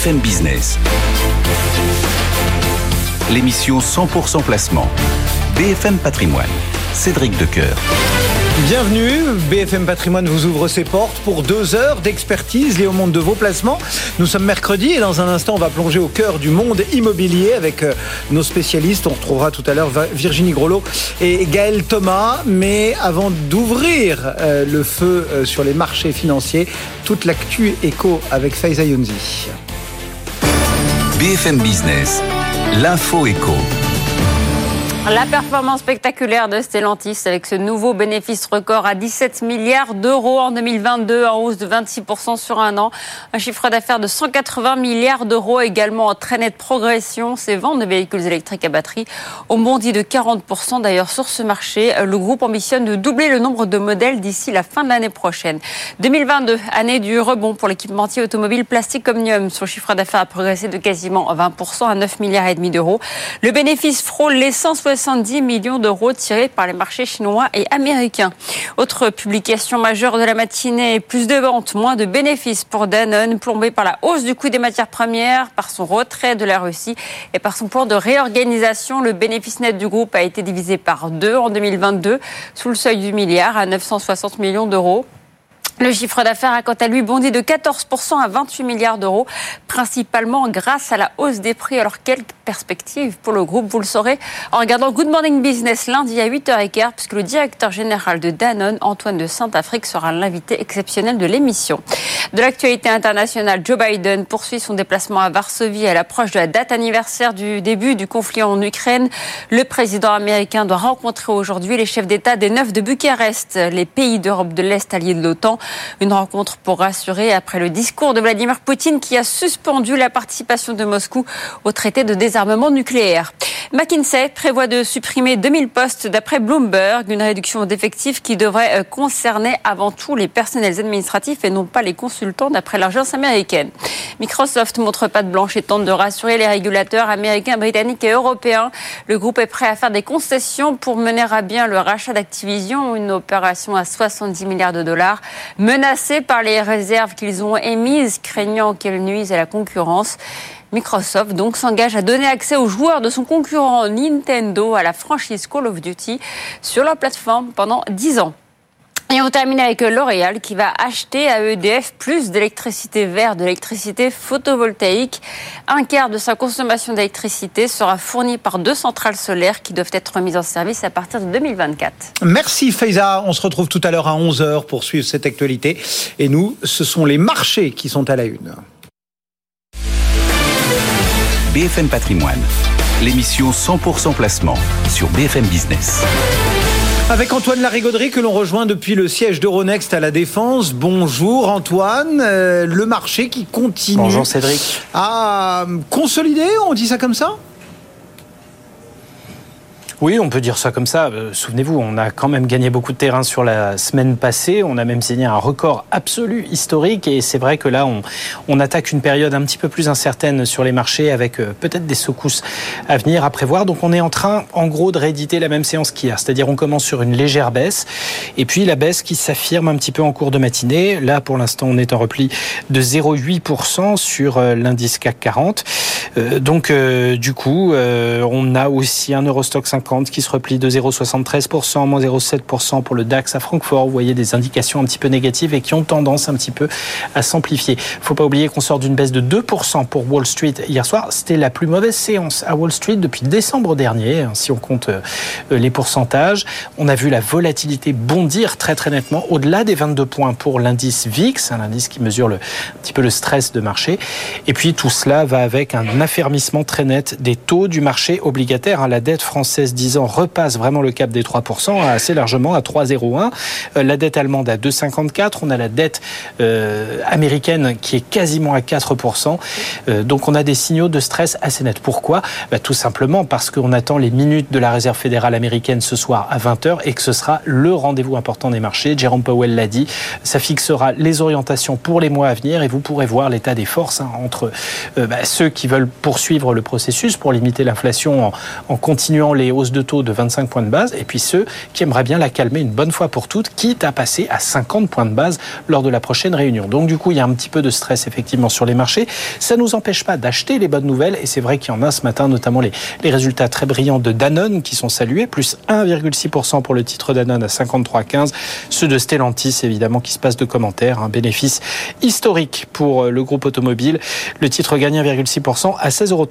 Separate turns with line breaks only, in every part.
BFM Business. L'émission 100% placement. BFM Patrimoine. Cédric Decoeur.
Bienvenue, BFM Patrimoine vous ouvre ses portes pour deux heures d'expertise liées au monde de vos placements. Nous sommes mercredi et dans un instant on va plonger au cœur du monde immobilier avec euh, nos spécialistes. On retrouvera tout à l'heure Virginie Grolot et Gaël Thomas. Mais avant d'ouvrir euh, le feu euh, sur les marchés financiers, toute l'actu éco avec Faiza Younzi.
BFM Business, l'info éco.
La performance spectaculaire de Stellantis avec ce nouveau bénéfice record à 17 milliards d'euros en 2022 en hausse de 26% sur un an. Un chiffre d'affaires de 180 milliards d'euros également en très nette progression. Ces ventes de véhicules électriques à batterie ont bondi de 40% d'ailleurs sur ce marché. Le groupe ambitionne de doubler le nombre de modèles d'ici la fin de l'année prochaine. 2022, année du rebond pour l'équipementier automobile Plastic Omnium. Son chiffre d'affaires a progressé de quasiment 20% à 9 milliards et demi d'euros. Le bénéfice frôle les 160 70 millions d'euros tirés par les marchés chinois et américains. Autre publication majeure de la matinée, plus de ventes, moins de bénéfices pour Danone, plombé par la hausse du coût des matières premières, par son retrait de la Russie et par son plan de réorganisation. Le bénéfice net du groupe a été divisé par deux en 2022, sous le seuil du milliard à 960 millions d'euros. Le chiffre d'affaires a quant à lui bondi de 14% à 28 milliards d'euros, principalement grâce à la hausse des prix. Alors, quelle perspective pour le groupe Vous le saurez en regardant Good Morning Business lundi à 8h15, puisque le directeur général de Danone, Antoine de Saint-Afrique, sera l'invité exceptionnel de l'émission. De l'actualité internationale, Joe Biden poursuit son déplacement à Varsovie à l'approche de la date anniversaire du début du conflit en Ukraine. Le président américain doit rencontrer aujourd'hui les chefs d'État des neuf de Bucarest, les pays d'Europe de l'Est alliés de l'OTAN. Une rencontre pour rassurer après le discours de Vladimir Poutine qui a suspendu la participation de Moscou au traité de désarmement nucléaire. McKinsey prévoit de supprimer 2000 postes d'après Bloomberg, une réduction d'effectifs qui devrait euh, concerner avant tout les personnels administratifs et non pas les consultants d'après l'agence américaine. Microsoft montre pas de blanche et tente de rassurer les régulateurs américains, britanniques et européens. Le groupe est prêt à faire des concessions pour mener à bien le rachat d'Activision, une opération à 70 milliards de dollars menacés par les réserves qu'ils ont émises, craignant qu'elles nuisent à la concurrence. Microsoft donc s'engage à donner accès aux joueurs de son concurrent Nintendo à la franchise Call of Duty sur leur plateforme pendant 10 ans. Et on termine avec L'Oréal qui va acheter à EDF plus d'électricité verte, d'électricité photovoltaïque. Un quart de sa consommation d'électricité sera fournie par deux centrales solaires qui doivent être mises en service à partir de 2024.
Merci Faiza. On se retrouve tout à l'heure à 11h pour suivre cette actualité. Et nous, ce sont les marchés qui sont à la une.
BFM Patrimoine, l'émission 100% placement sur BFM Business.
Avec Antoine Larigauderie que l'on rejoint depuis le siège d'Euronext à la Défense. Bonjour Antoine, euh, le marché qui continue
Bonjour Cédric.
à consolider, on dit ça comme ça?
Oui, on peut dire ça comme ça. Euh, souvenez-vous, on a quand même gagné beaucoup de terrain sur la semaine passée. On a même signé un record absolu historique. Et c'est vrai que là, on, on, attaque une période un petit peu plus incertaine sur les marchés avec euh, peut-être des secousses à venir, à prévoir. Donc on est en train, en gros, de rééditer la même séance qu'hier. C'est-à-dire on commence sur une légère baisse. Et puis la baisse qui s'affirme un petit peu en cours de matinée. Là, pour l'instant, on est en repli de 0,8% sur euh, l'indice CAC 40. Donc, du coup, on a aussi un Eurostock 50 qui se replie de 0,73%, moins 0,7% pour le DAX à Francfort. Vous voyez des indications un petit peu négatives et qui ont tendance un petit peu à s'amplifier. Faut pas oublier qu'on sort d'une baisse de 2% pour Wall Street hier soir. C'était la plus mauvaise séance à Wall Street depuis décembre dernier, hein, si on compte euh, les pourcentages. On a vu la volatilité bondir très très nettement au-delà des 22 points pour l'indice VIX, un indice qui mesure un petit peu le stress de marché. Et puis tout cela va avec un affermissement très net des taux du marché obligataire. Hein. La dette française 10 ans repasse vraiment le cap des 3% assez largement à 3,01. Euh, la dette allemande à 2,54. On a la dette euh, américaine qui est quasiment à 4%. Euh, donc on a des signaux de stress assez nets. Pourquoi? Bah, Tout simplement parce qu'on attend les minutes de la Réserve fédérale américaine ce soir à 20h et que ce sera le rendez-vous important des marchés. Jerome Powell l'a dit. Ça fixera les orientations pour les mois à venir et vous pourrez voir l'état des forces hein, entre bah, ceux qui veulent poursuivre le processus pour limiter l'inflation en, en continuant les hausses de taux de 25 points de base, et puis ceux qui aimeraient bien la calmer une bonne fois pour toutes, quitte à passer à 50 points de base lors de la prochaine réunion. Donc du coup, il y a un petit peu de stress effectivement sur les marchés. Ça ne nous empêche pas d'acheter les bonnes nouvelles, et c'est vrai qu'il y en a ce matin, notamment les, les résultats très brillants de Danone qui sont salués, plus 1,6% pour le titre Danone à 53,15. Ceux de Stellantis, évidemment, qui se passent de commentaires, un bénéfice historique pour euh, le groupe automobile. Le titre gagne 1,6% à 16,13 euros.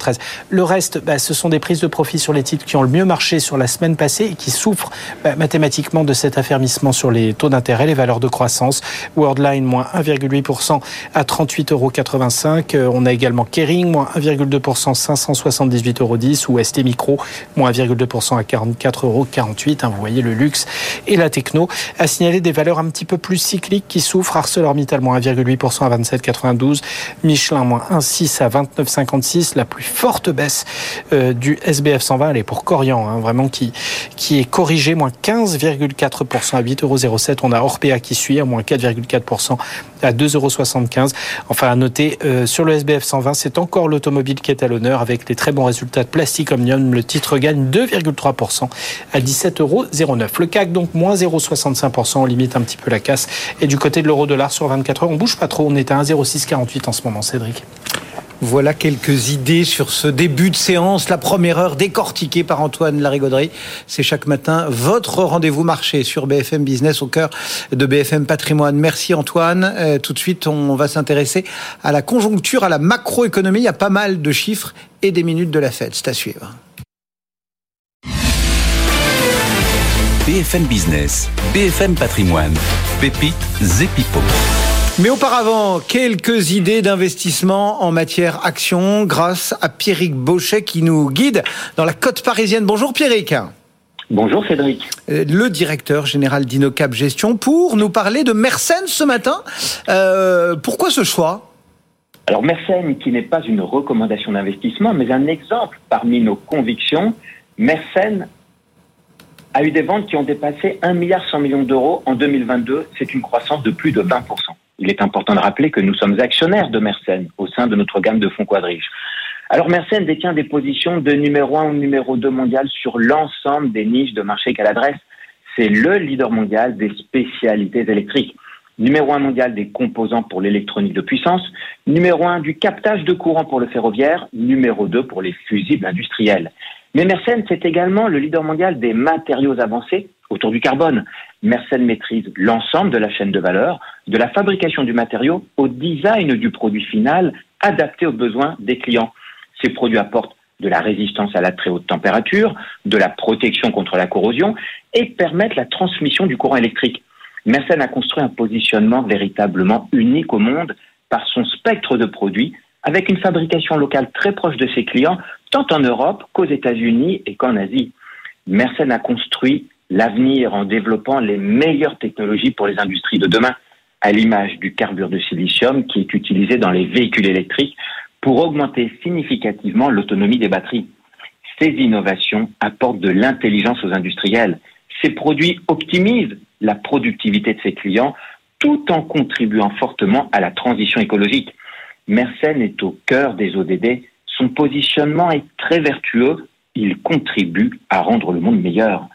Le reste, bah, ce sont des prises de profit sur les titres qui ont le mieux marché sur la semaine passée et qui souffrent bah, mathématiquement de cet affermissement sur les taux d'intérêt, les valeurs de croissance. Worldline, moins 1,8% à 38,85 euros. Euh, on a également Kering, moins 1,2%, 578,10 euros. Ou ST Micro, moins 1,2% à 44,48 euros. Vous voyez le luxe et la techno a signalé des valeurs un petit peu plus cycliques qui souffrent. ArcelorMittal, moins 1,8% à 27,92. Michelin, moins 1,6 à 29,56. La plus forte baisse euh, du SBF 120, elle est pour Corian, hein, vraiment qui, qui est corrigé, moins 15,4% à 8,07 euros. On a Orpea qui suit, à moins 4,4% à 2,75 euros. Enfin, à noter, euh, sur le SBF 120, c'est encore l'automobile qui est à l'honneur avec les très bons résultats de Plastic Omnium. Le titre gagne 2,3% à 17,09 euros. Le CAC, donc, moins 0,65%. On limite un petit peu la casse. Et du côté de l'euro-dollar sur 24 heures, on bouge pas trop. On est à 1,0648 en ce moment, Cédric.
Voilà quelques idées sur ce début de séance, la première heure décortiquée par Antoine Larigauderie. C'est chaque matin votre rendez-vous marché sur BFM Business au cœur de BFM Patrimoine. Merci Antoine. Euh, tout de suite, on va s'intéresser à la conjoncture, à la macroéconomie. Il y a pas mal de chiffres et des minutes de la fête. C'est à suivre.
BFM Business, BFM Patrimoine, Pépite Zepipo.
Mais auparavant, quelques idées d'investissement en matière action grâce à Pierrick Bauchet qui nous guide dans la côte parisienne. Bonjour Pierrick.
Bonjour Cédric.
Euh, le directeur général d'Inocap Gestion pour nous parler de Mersenne ce matin. Euh, pourquoi ce choix?
Alors Mersenne, qui n'est pas une recommandation d'investissement, mais un exemple parmi nos convictions, Mersenne a eu des ventes qui ont dépassé 1,1 milliard millions d'euros en 2022. C'est une croissance de plus de 20% il est important de rappeler que nous sommes actionnaires de Mersenne au sein de notre gamme de fonds quadriges. Alors Mersenne détient des positions de numéro 1 ou numéro 2 mondial sur l'ensemble des niches de marché qu'elle adresse. C'est le leader mondial des spécialités électriques. Numéro 1 mondial des composants pour l'électronique de puissance, numéro 1 du captage de courant pour le ferroviaire, numéro 2 pour les fusibles industriels. Mais Mersenne, c'est également le leader mondial des matériaux avancés autour du carbone. Mersenne maîtrise l'ensemble de la chaîne de valeur, de la fabrication du matériau au design du produit final adapté aux besoins des clients. Ces produits apportent de la résistance à la très haute température, de la protection contre la corrosion et permettent la transmission du courant électrique. Mersenne a construit un positionnement véritablement unique au monde par son spectre de produits avec une fabrication locale très proche de ses clients, tant en Europe qu'aux États-Unis et qu'en Asie. Mersenne a construit l'avenir en développant les meilleures technologies pour les industries de demain, à l'image du carbure de silicium qui est utilisé dans les véhicules électriques pour augmenter significativement l'autonomie des batteries. Ces innovations apportent de l'intelligence aux industriels. Ces produits optimisent la productivité de ses clients tout en contribuant fortement à la transition écologique. Mersenne est au cœur des ODD. Son positionnement est très vertueux. Il contribue à rendre le monde meilleur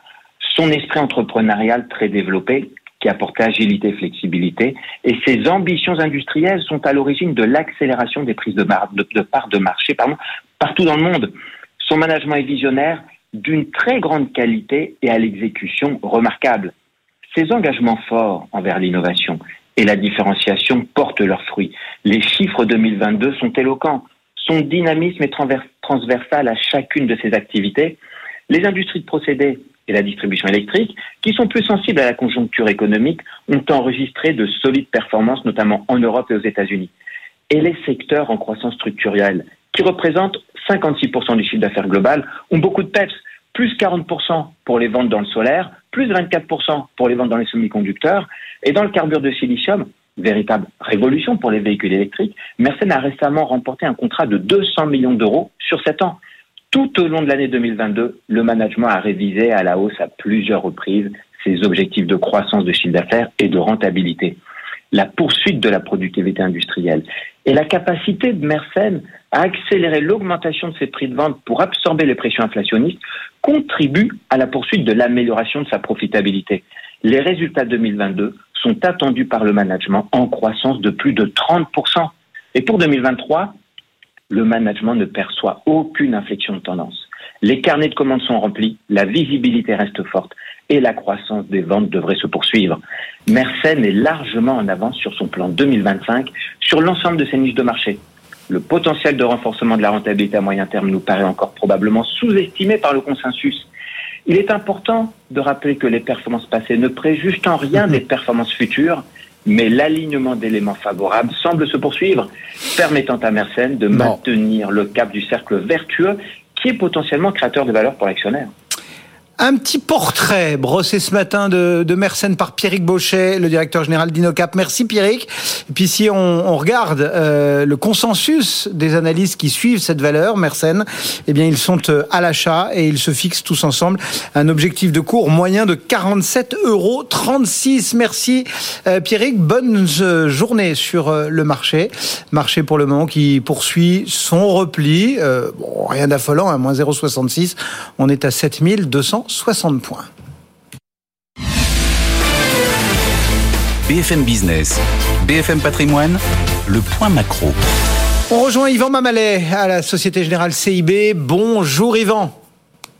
son esprit entrepreneurial très développé qui apporte agilité flexibilité, et ses ambitions industrielles sont à l'origine de l'accélération des prises de, de, parts de marché partout dans le monde. Son management est visionnaire, d'une très grande qualité et à l'exécution remarquable. Ses engagements forts envers l'innovation et la différenciation portent leurs fruits. Les chiffres 2022 sont éloquents. Son dynamisme est transversal à chacune de ses activités. Les industries de procédés et la distribution électrique, qui sont plus sensibles à la conjoncture économique, ont enregistré de solides performances, notamment en Europe et aux États-Unis. Et les secteurs en croissance structurelle, qui représentent 56% du chiffre d'affaires global, ont beaucoup de peps, plus 40% pour les ventes dans le solaire, plus 24% pour les ventes dans les semi-conducteurs, et dans le carbure de silicium, véritable révolution pour les véhicules électriques, Mersenne a récemment remporté un contrat de 200 millions d'euros sur 7 ans. Tout au long de l'année 2022, le management a révisé à la hausse à plusieurs reprises ses objectifs de croissance de chiffre d'affaires et de rentabilité. La poursuite de la productivité industrielle et la capacité de Mersenne à accélérer l'augmentation de ses prix de vente pour absorber les pressions inflationnistes contribue à la poursuite de l'amélioration de sa profitabilité. Les résultats 2022 sont attendus par le management en croissance de plus de 30%. Et pour 2023, le management ne perçoit aucune inflexion de tendance. Les carnets de commandes sont remplis, la visibilité reste forte et la croissance des ventes devrait se poursuivre. Mersenne est largement en avance sur son plan 2025 sur l'ensemble de ses niches de marché. Le potentiel de renforcement de la rentabilité à moyen terme nous paraît encore probablement sous-estimé par le consensus. Il est important de rappeler que les performances passées ne préjugent en rien des performances futures, mais l'alignement d'éléments favorables semble se poursuivre, permettant à Mersenne de maintenir le cap du cercle vertueux qui est potentiellement créateur de valeur pour l'actionnaire.
Un petit portrait brossé ce matin de, de Mersenne par Pierrick Bauchet, le directeur général d'Inocap. Merci Pierrick. Et puis si on, regarde euh, le consensus des analystes qui suivent cette valeur, Mersenne, eh bien ils sont euh, à l'achat et ils se fixent tous ensemble un objectif de cours moyen de 47,36 euros. Merci euh, Pierrick. Bonne euh, journée sur le marché. Marché pour le moment qui poursuit son repli. rien d'affolant, hein, moins 0,66. On est à 7200. 60 points.
BFM Business, BFM Patrimoine, le point macro.
On rejoint Yvan Mamalet à la Société Générale CIB. Bonjour Yvan.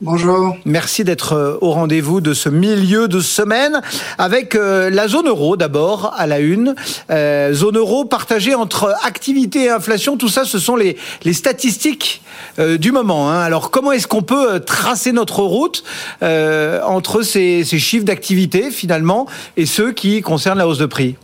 Bonjour.
Merci d'être euh, au rendez-vous de ce milieu de semaine avec euh, la zone euro d'abord à la une. Euh, zone euro partagée entre activité et inflation, tout ça ce sont les, les statistiques du moment. Hein. Alors comment est-ce qu'on peut tracer notre route entre ces, ces chiffres d'activité finalement et ceux qui concernent la hausse de prix?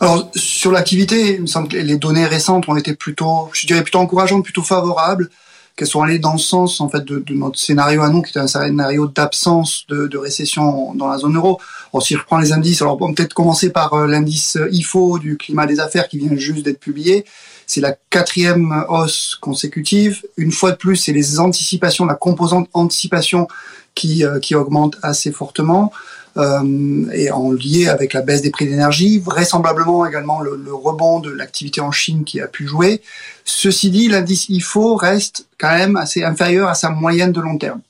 Alors sur l'activité, il me semble que les données récentes ont été plutôt, je dirais plutôt encourageantes, plutôt favorables qu'elles sont allées dans le sens en fait de, notre scénario à nous, qui était un scénario d'absence de, récession dans la zone euro. Alors, si je reprends les indices, alors on peut peut-être commencer par euh, l'indice IFO du climat des affaires qui vient juste d'être publié. C'est la quatrième hausse consécutive. Une fois de plus, c'est les anticipations, la composante anticipation qui, euh, qui augmente assez fortement euh, et en lié avec la baisse des prix d'énergie, vraisemblablement également le, le rebond de l'activité en Chine qui a pu jouer. Ceci dit, l'indice IFO reste quand même assez inférieur à sa moyenne de long terme.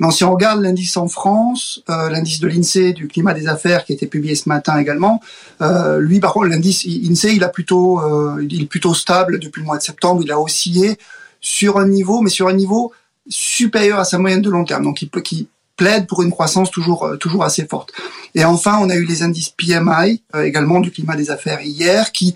Non, si on regarde l'indice en France, euh, l'indice de l'INSEE du climat des affaires qui a été publié ce matin également, euh, lui par contre l'indice INSEE il a plutôt il est plutôt stable depuis le mois de septembre, il a oscillé sur un niveau mais sur un niveau supérieur à sa moyenne de long terme. Donc peut qui plaide pour une croissance toujours euh, toujours assez forte. Et enfin, on a eu les indices PMI euh, également du climat des affaires hier qui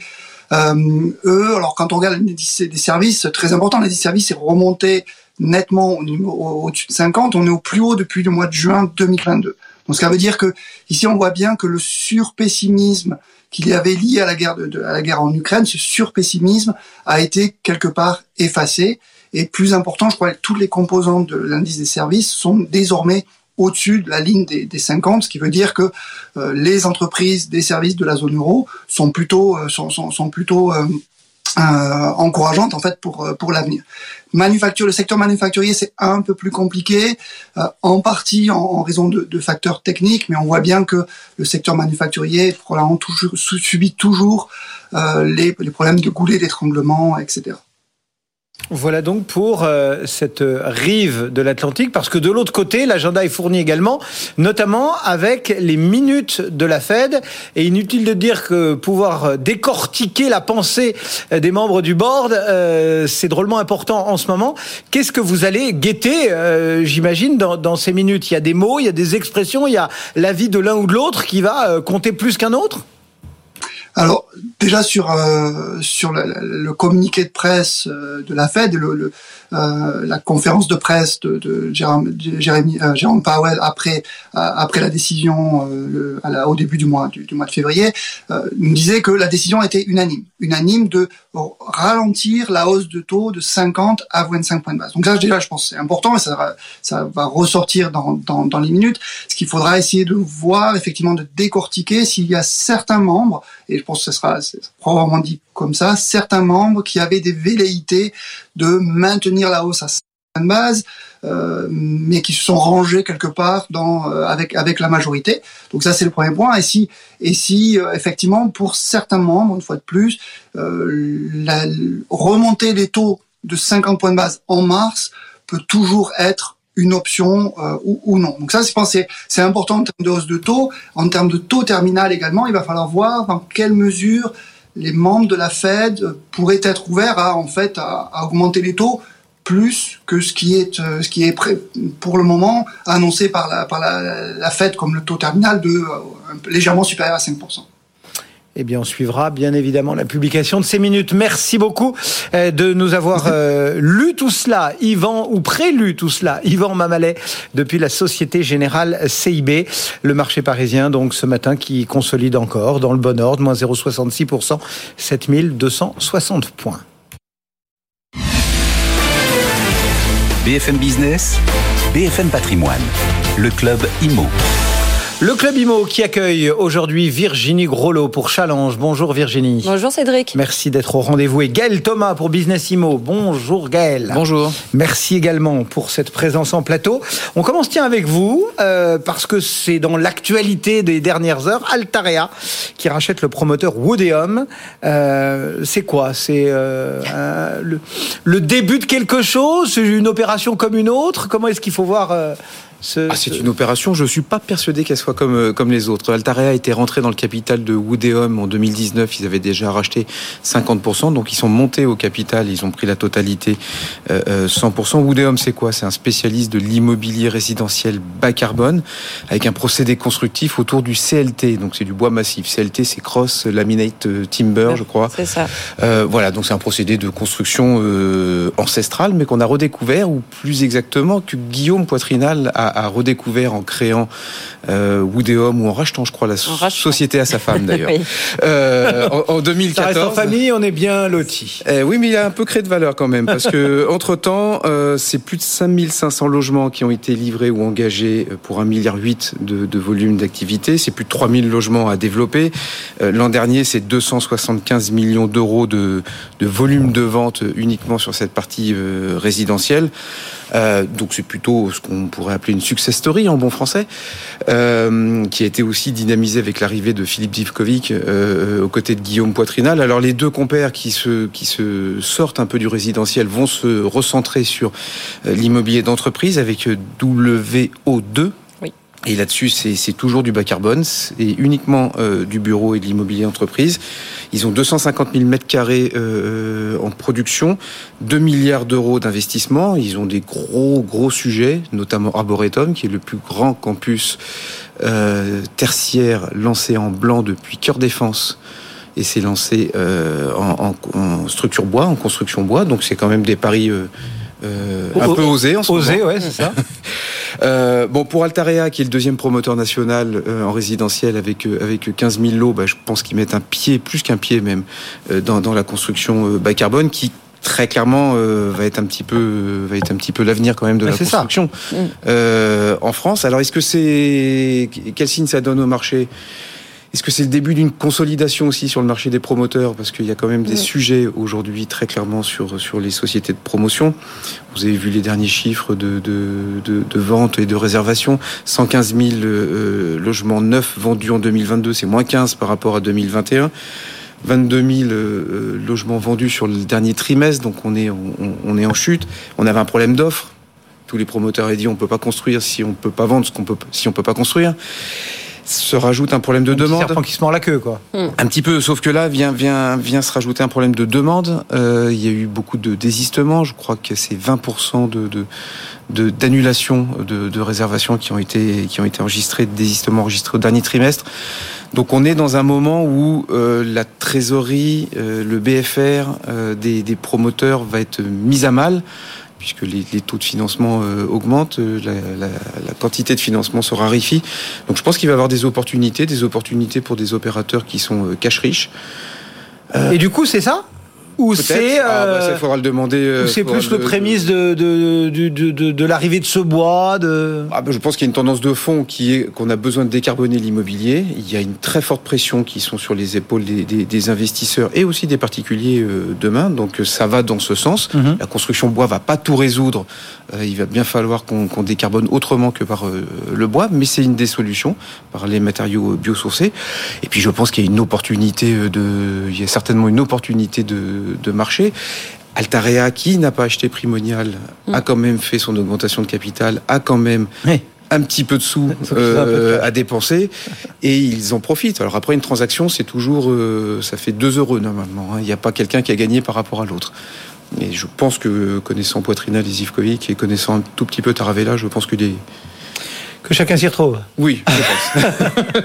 euh, eux, alors quand on regarde l'indice des services, très important, l'indice des services est remonté nettement au au-dessus de 50. On est au plus haut depuis le mois de juin 2022. Donc, ça veut dire que ici, on voit bien que le surpessimisme qu'il y avait lié à la guerre de, à la guerre en Ukraine, ce surpessimisme a été quelque part effacé. Et plus important, je crois que toutes les composantes de l'indice des services sont désormais au-dessus de la ligne des, des, 50, ce qui veut dire que euh, les entreprises des services de la zone euro sont plutôt euh, euh, encourageantes en fait pour pour l'avenir. Manufacture, le secteur manufacturier c'est un peu plus compliqué, en partie en, raison de, facteurs techniques, mais on voit bien que le secteur manufacturier probablement subit toujours les, les problèmes de goulet d'étranglement, etc.
Voilà donc pour euh, cette rive de l'Atlantique, parce que de l'autre côté, l'agenda est fourni également, notamment avec les minutes de la Fed. Et inutile de dire que pouvoir décortiquer la pensée des membres du board, euh, c'est drôlement important en ce moment. Qu'est-ce que vous allez guetter, euh, j'imagine, dans, dans, ces minutes? Il y a des mots, il y a des expressions, il y a l'avis de l'un ou de l'autre qui va compter plus qu'un autre?
Alors déjà sur euh, sur le, le, communiqué de presse euh, de la Fed, le, le, euh, la conférence de presse de, de Jérôme, Jérémy, euh, Jérôme Powell après après la décision à la, au début du mois du, mois de février, nous disait que la décision était unanime, unanime de ralentir la hausse de taux de 50 à 25 points de base. Donc ça déjà je pense c'est important et ça va, ça va ressortir dans, dans, dans les minutes. Ce qu'il faudra essayer de voir effectivement de décortiquer s'il y a certains membres et pense que ce sera probablement dit comme ça, certains membres qui avaient des velléités de maintenir la hausse à de base, euh, mais qui se sont rangés quelque part dans, euh, avec, avec la majorité. Donc ça, c'est le premier point. Et si, et si euh, effectivement, pour certains membres, une fois de plus, la, remonter les taux de 50 points de base en mars peut toujours être une option ou, non. Donc ça, c'est important en termes de hausse de taux. En termes de taux terminal également, il va falloir voir dans quelle mesure les membres de la Fed pourraient être ouverts à en fait à, augmenter les taux plus que ce qui est ce qui est pour le moment annoncé par la par la Fed comme le taux terminal de légèrement supérieur à 5
eh bien, on suivra bien évidemment la publication de ces minutes. Merci beaucoup euh, de nous avoir euh, lu tout cela, Yvan, ou prélu tout cela, Yvan Mamalet, depuis la Société Générale CIB, le marché parisien, donc ce matin, qui consolide encore dans le bon ordre, moins 0,66%, 7260 points.
BFM Business, BFM Patrimoine, le club IMO.
Le Club IMO qui accueille aujourd'hui Virginie Grolot pour Challenge. Bonjour Virginie.
Bonjour Cédric.
Merci d'être au rendez-vous. Et Gaël Thomas pour Business IMO. Bonjour Gaël.
Bonjour.
Merci également pour cette présence en plateau. On commence tiens avec vous euh, parce que c'est dans l'actualité des dernières heures. Altarea qui rachète le promoteur Woodeum. Euh, c'est quoi? C'est euh, le, le, début de quelque chose? C'est une opération comme une autre? Comment est-ce qu'il faut voir
ah, c'est une opération, je ne suis pas persuadé qu'elle soit comme, euh, comme les autres. Altarea a été rentré dans le capital de Woodeum en 2019, ils avaient déjà racheté 50%, donc ils sont montés au capital, ils ont pris la totalité 100%. Euh, Woodeum, euh, c'est quoi? C'est un spécialiste de l'immobilier résidentiel bas carbone, avec un procédé constructif autour du CLT, donc c'est du bois massif. CLT, c'est Cross Laminate Timber, je crois.
C'est ça.
Euh, voilà, donc c'est un procédé de construction euh, ancestrale, mais qu'on a redécouvert, ou plus exactement, que Guillaume Poitrinal a a, redécouvert en créant euh, Woodeum ou en rachetant, je crois, la société à sa femme d'ailleurs. euh, en, en, 2014. Ça
reste en famille, on est bien loti.
Eh oui, mais il a un peu créé de valeur quand même, parce que entre temps, euh, c'est plus de 5500 logements qui ont été livrés ou engagés pour un milliard de, de volume d'activité. C'est plus de 3000 logements à développer. Euh, L'an dernier, c'est 275 millions d'euros de, de volume de vente uniquement sur cette partie euh, résidentielle. Euh, donc c'est plutôt ce qu'on pourrait appeler une success story en bon français, euh, qui a été aussi dynamisé avec l'arrivée de Philippe Zivkovic euh, aux côtés de Guillaume Poitrinal. Alors les deux compères qui se, qui se sortent un peu du résidentiel vont se recentrer sur euh, l'immobilier d'entreprise avec WO2 et là-dessus, c'est toujours du bas carbone, et uniquement euh, du bureau et de l'immobilier entreprise. Ils ont 250 000 mètres carrés euh, en production, 2 milliards d'euros d'investissement. Ils ont des gros, gros sujets, notamment Arboretum, qui est le plus grand campus euh, tertiaire lancé en blanc depuis Cœur Défense. Et c'est lancé euh, en, en, en, structure bois, en construction bois. Donc c'est quand même des paris euh, euh, un peu osé en ce
osé, ouais, c'est ça.
euh, bon, pour Altarea, qui est le deuxième promoteur national euh, en résidentiel avec euh, avec 15 000 lots, bah, je pense qu'ils mettent un pied, plus qu'un pied même, euh, dans, dans la construction bas carbone, qui très clairement va être un petit peu va être un petit peu l'avenir quand même de la construction en France. Alors est-ce que c'est quel signe ça donne au marché? Est-ce que c'est le début d'une consolidation aussi sur le marché des promoteurs? Parce qu'il y a quand même des sujets aujourd'hui très clairement sur, sur les sociétés de promotion. Vous avez vu les derniers chiffres de, de, de, de vente et de réservation. 115 000 euh, logements neufs vendus en 2022, c'est moins 15 par rapport à 2021. 22 000 euh, logements vendus sur le dernier trimestre, donc on est, on, on est en chute. On avait un problème d'offre. Tous les promoteurs ont dit on peut pas construire si on peut pas vendre ce qu'on peut si on peut pas construire se rajoute un problème de
un
demande.
Petit qui se mord la queue, quoi.
Un petit peu, sauf que là vient vient vient se rajouter un problème de demande. Euh, il y a eu beaucoup de désistements. Je crois que c'est 20% de, de d'annulation de, de, réservations qui ont été qui ont été enregistrées, de désistements enregistrés au dernier trimestre. Donc on est dans un moment où euh, la trésorerie, euh, le BFR euh, des, des promoteurs va être mise à mal puisque les, taux de financement euh, augmentent, euh, la, quantité de financement se raréfie. Donc je pense qu'il va y avoir des opportunités, des opportunités pour des opérateurs qui sont euh, cash riches.
Et du coup, c'est ça? Ou c'est
ah, bah, ça, faudra le demander.
Euh, c'est plus le, prémisse de de, de, de, de l'arrivée de ce bois. De...
Ah, bah, je pense qu'il y a une tendance de fond qui est qu'on a besoin de décarboner l'immobilier. Il y a une très forte pression qui sont sur les épaules des, des, des investisseurs et aussi des particuliers euh, demain. Donc euh, ça va dans ce sens. Mm -hmm. La construction bois va pas tout résoudre. Euh, il va bien falloir qu'on qu décarbone autrement que par euh, le bois, mais c'est une des solutions par les matériaux biosourcés. Et puis je pense qu'il y a une opportunité de, il y a certainement une opportunité de de marché Altarea, qui n'a pas acheté Primonial,
Mm.
a quand même fait son augmentation de capital, a quand même
Oui.
un petit peu de sous euh, à dépenser et ils en profitent. Alors après une transaction, c'est toujours, euh, ça fait 2 euros normalement. hein. Il n'y a pas quelqu'un qui a gagné par rapport à l'autre. Et je pense que connaissant Poitrina, les Ivkovic et connaissant un tout petit peu Taravella, je pense que les...
Que chacun s'y retrouve.
Oui, je pense.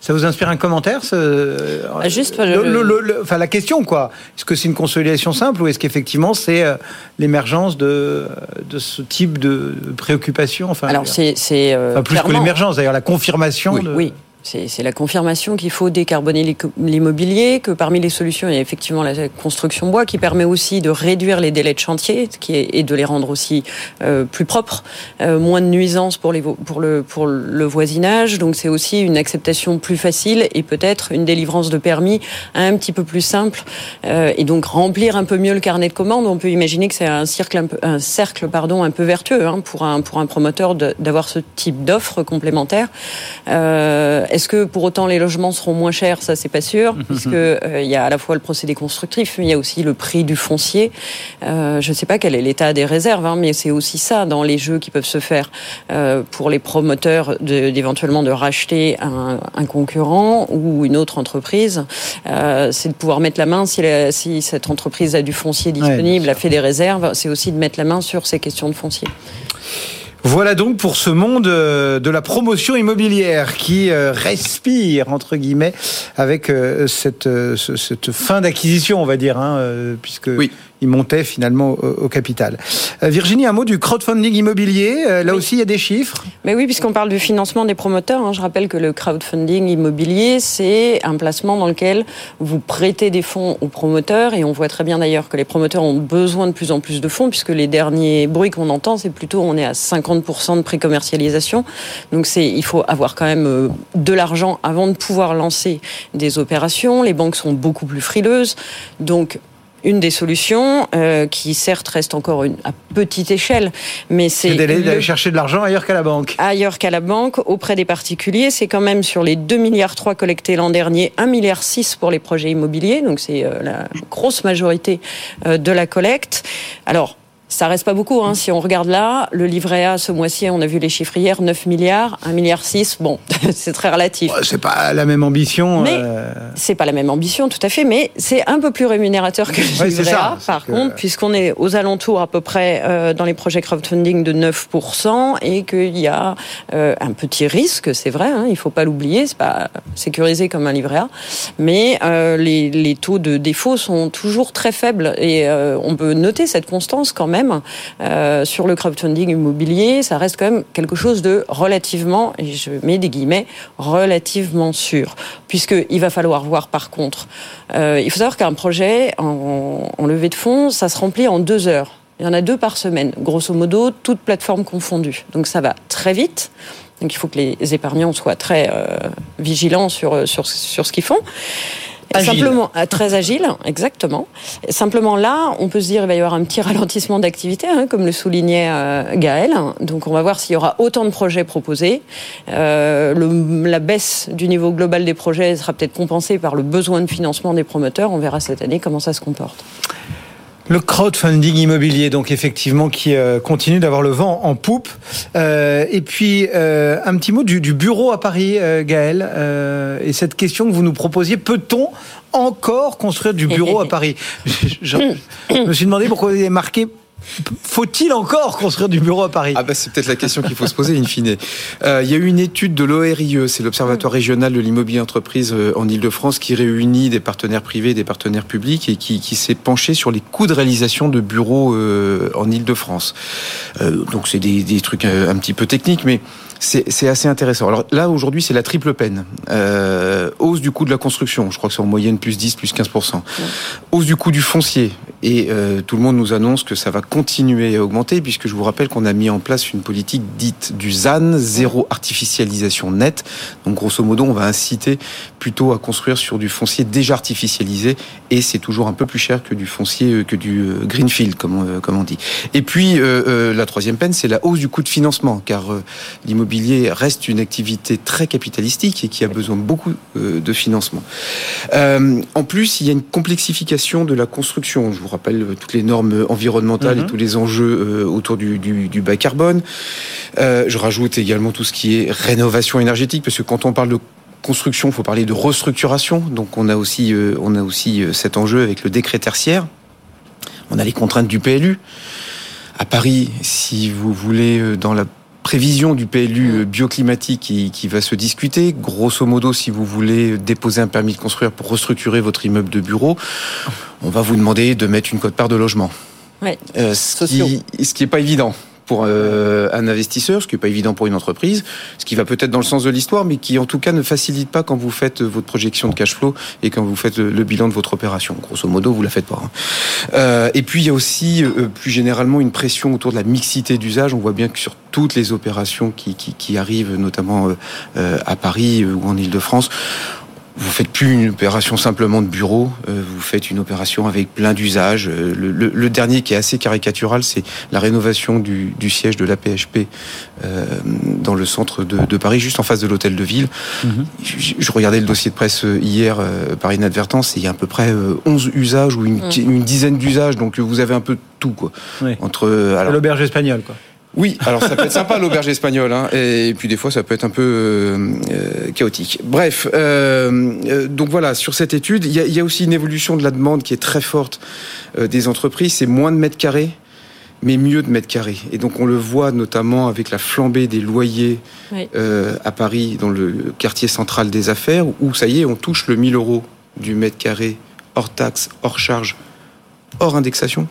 Ça vous inspire un commentaire ce...
Ah, juste,
Le-
le-
le- le- le- enfin, la question, quoi. Est-ce que c'est une consolidation simple ou est-ce qu'effectivement c'est euh, l'émergence de, de ce type de préoccupation enfin,
Alors c'est c'est euh,
enfin, plus que
clairement-
l'émergence, d'ailleurs, la confirmation.
Oui.
de-
Oui. C'est la confirmation qu'il faut décarboner l'immobilier, que parmi les solutions, il y a effectivement la construction bois qui permet aussi de réduire les délais de chantier et de les rendre aussi euh, plus propres, euh, moins de nuisances pour, les, pour, le, pour le voisinage. Donc c'est aussi une acceptation plus facile et peut-être une délivrance de permis un petit peu plus simple euh, et donc remplir un peu mieux le carnet de commandes. On peut imaginer que c'est un, cercle un, peu, un cercle pardon, un peu vertueux hein, pour, un, pour un promoteur d'avoir ce type d'offre complémentaire. Euh, Est-ce que pour autant les logements seront moins chers? Ça, c'est pas sûr, puisque euh, il y a à la fois le procédé constructif, mais il y a aussi le prix du foncier. Euh, je ne sais pas quel est l'état des réserves, hein, mais c'est aussi ça dans les jeux qui peuvent se faire euh, pour les promoteurs d'éventuellement de, racheter un, un concurrent ou une autre entreprise. C'est de pouvoir mettre la main si, la- si cette entreprise a du foncier disponible, a fait des réserves. C'est aussi de mettre la main sur ces questions de foncier.
Voilà donc pour ce monde euh, de la promotion immobilière qui euh, respire entre guillemets avec euh, cette, ce- cette fin d'acquisition, on va dire, hein, puisque. Il montait finalement au, au capital. Euh, Virginie, un mot du crowdfunding immobilier. Euh, là
Oui.
aussi, il y a des chiffres.
Mais oui, puisqu'on parle du financement des promoteurs, hein, je rappelle que le crowdfunding immobilier, c'est un placement dans lequel vous prêtez des fonds aux promoteurs, et on voit très bien d'ailleurs que les promoteurs ont besoin de plus en plus de fonds, puisque les derniers bruits qu'on entend, c'est plutôt on est à 50% de précommercialisation. Donc c'est, il faut avoir quand même euh, de l'argent avant de pouvoir lancer des opérations. Les banques sont beaucoup plus frileuses, donc une des solutions, euh, qui certes reste encore une, à petite échelle, mais c'est
d'aller
le-
d'aller chercher de l'argent ailleurs qu'à la banque.
ailleurs qu'à la banque, auprès des particuliers. C'est quand même sur les 2 milliards 3 collectés l'an dernier, 1 milliard 6 pour les projets immobiliers. Donc c'est euh, la grosse majorité euh, de la collecte. Alors, ça reste pas beaucoup. Hein. Si on regarde là, le livret A ce mois-ci, on a vu les chiffres hier, 9 milliards, 1 milliard 6. Bon, c'est très relatif.
C'est pas la même ambition.
Mais-
euh,
C'est pas la même ambition, tout à fait, mais c'est un peu plus rémunérateur que le
Ouais,
livret
ça,
A, par
que-
contre, puisqu'on est aux alentours à peu près euh, dans les projets crowdfunding de 9% et qu'il y a euh, un petit risque, c'est vrai, hein, il faut pas l'oublier, c'est pas sécurisé comme un livret A, mais euh, les, les taux de défaut sont toujours très faibles et euh, on peut noter cette constance quand même euh, sur le crowdfunding immobilier, ça reste quand même quelque chose de relativement, et je mets des guillemets, relativement sûr, puisqu'il va falloir voir par contre, euh, il faut savoir qu'un projet en, levée de fonds, ça se remplit en deux heures. Il y en a deux par semaine, grosso modo, toutes plateformes confondues. Donc ça va très vite. Donc il faut que les épargnants soient très euh, vigilants sur, sur, sur ce qu'ils font. Simplement, euh, très agile, exactement. Simplement là, on peut se dire il va y avoir un petit ralentissement d'activité, hein, comme le soulignait euh, Gaël. Donc on va voir s'il y aura autant de projets proposés. Euh, le- la baisse du niveau global des projets sera peut-être compensée par le besoin de financement des promoteurs. On verra cette année comment ça se comporte.
Le crowdfunding immobilier, donc effectivement, qui euh, continue d'avoir le vent en poupe. Euh, et puis, euh, un petit mot du, du bureau à Paris, euh, Gaël, euh, et cette question que vous nous proposiez, peut-on encore construire du bureau à Paris? Je, je- je me suis demandé pourquoi vous avez marqué, faut-il encore construire du bureau à Paris
Ah bah c'est peut-être la question qu'il faut se poser in fine. Euh, il y a eu une étude de l'ORIE, c'est l'Observatoire régional de l'immobilier entreprise euh, en Ile-de-France, qui réunit des partenaires privés, des partenaires publics et qui, qui s'est penché sur les coûts de réalisation de bureaux euh, en Ile-de-France. Euh, donc c'est des, des trucs un petit peu techniques, mais c'est assez intéressant. Alors là, aujourd'hui, c'est la triple peine. Euh, hausse du coût de la construction, je crois que c'est en moyenne plus 10, plus 15%. Hausse du coût du foncier. Et euh, tout le monde nous annonce que ça va continuer à augmenter, puisque je vous rappelle qu'on a mis en place une politique dite du ZAN, zéro artificialisation nette. Donc grosso modo, on va inciter plutôt à construire sur du foncier déjà artificialisé, et c'est toujours un peu plus cher que du foncier, euh, que du euh, greenfield, comme on, euh, comme on dit. Et puis, euh, la troisième peine, c'est la hausse du coût de financement, car l'immobilier l'immobilier reste une activité très capitalistique et qui a besoin beaucoup de financement. en plus, il y a une complexification de la construction. Je vous rappelle toutes les normes environnementales et mhm. tous les enjeux autour du, du, bas carbone. je rajoute également tout ce qui est rénovation énergétique, parce que quand on parle de construction, il faut parler de restructuration. Donc on a aussi, on a aussi cet enjeu avec le décret tertiaire. On a les contraintes du PLU. À Paris, si vous voulez, euh, dans la prévision du PLU euh, bioclimatique qui, qui, va se discuter. Grosso modo, si vous voulez déposer un permis de construire pour restructurer votre immeuble de bureau, on va vous demander de mettre une cote-part de logement.
Ouais.
Euh, ce, qui, ce qui est pas évident pour euh, un investisseur, ce qui n'est pas évident pour une entreprise, ce qui va peut-être dans le sens de l'histoire, mais qui en tout cas ne facilite pas quand vous faites votre projection de cash flow et quand vous faites le, bilan de votre opération. Grosso modo, vous la faites pas. Hein. Euh, et puis il y a aussi euh, plus généralement une pression autour de la mixité d'usage. On voit bien que sur toutes les opérations qui, qui, qui arrivent, notamment à Paris ou en Ile-de-France, vous faites plus une opération simplement de bureau, euh, vous faites une opération avec plein d'usages. Euh, le, dernier qui est assez caricatural, c'est la rénovation du, siège de l'APHP euh, dans le centre de, Paris, juste en face de l'hôtel de ville. Mhm. je, regardais le dossier de presse hier par inadvertance, et il y a à peu près 11 usages ou une, mhm. dizaine d'usages, donc vous avez un peu tout quoi.
Entre l'auberge espagnole quoi.
Oui, alors ça peut être sympa l'auberge espagnole, hein, et puis des fois ça peut être un peu euh, euh, chaotique. Bref, euh, donc voilà, sur cette étude, il y, a, aussi une évolution de la demande qui est très forte des entreprises, c'est moins de mètres carrés, mais mieux de mètres carrés. Et donc on le voit notamment avec la flambée des loyers à Paris, dans le quartier central des affaires, où ça y est, on touche le 1000 euros du mètre carré, hors taxe, hors charge, hors indexation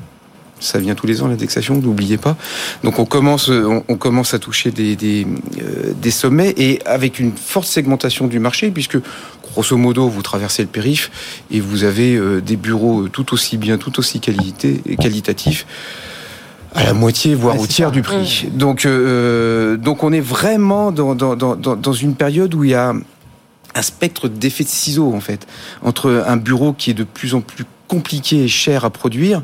ça vient tous les ans l'indexation, n'oubliez pas. Donc on commence, on, commence à toucher des, des, euh, des, sommets et avec une forte segmentation du marché, puisque grosso modo vous traversez le périph et vous avez euh, des bureaux tout aussi bien, tout aussi qualité, qualitatifs à la moitié, voire au tiers du prix. Donc, euh, donc on est vraiment dans, dans, dans, dans une période où il y a un spectre d'effet de ciseaux en fait entre un bureau qui est de plus en plus compliqué et cher à produire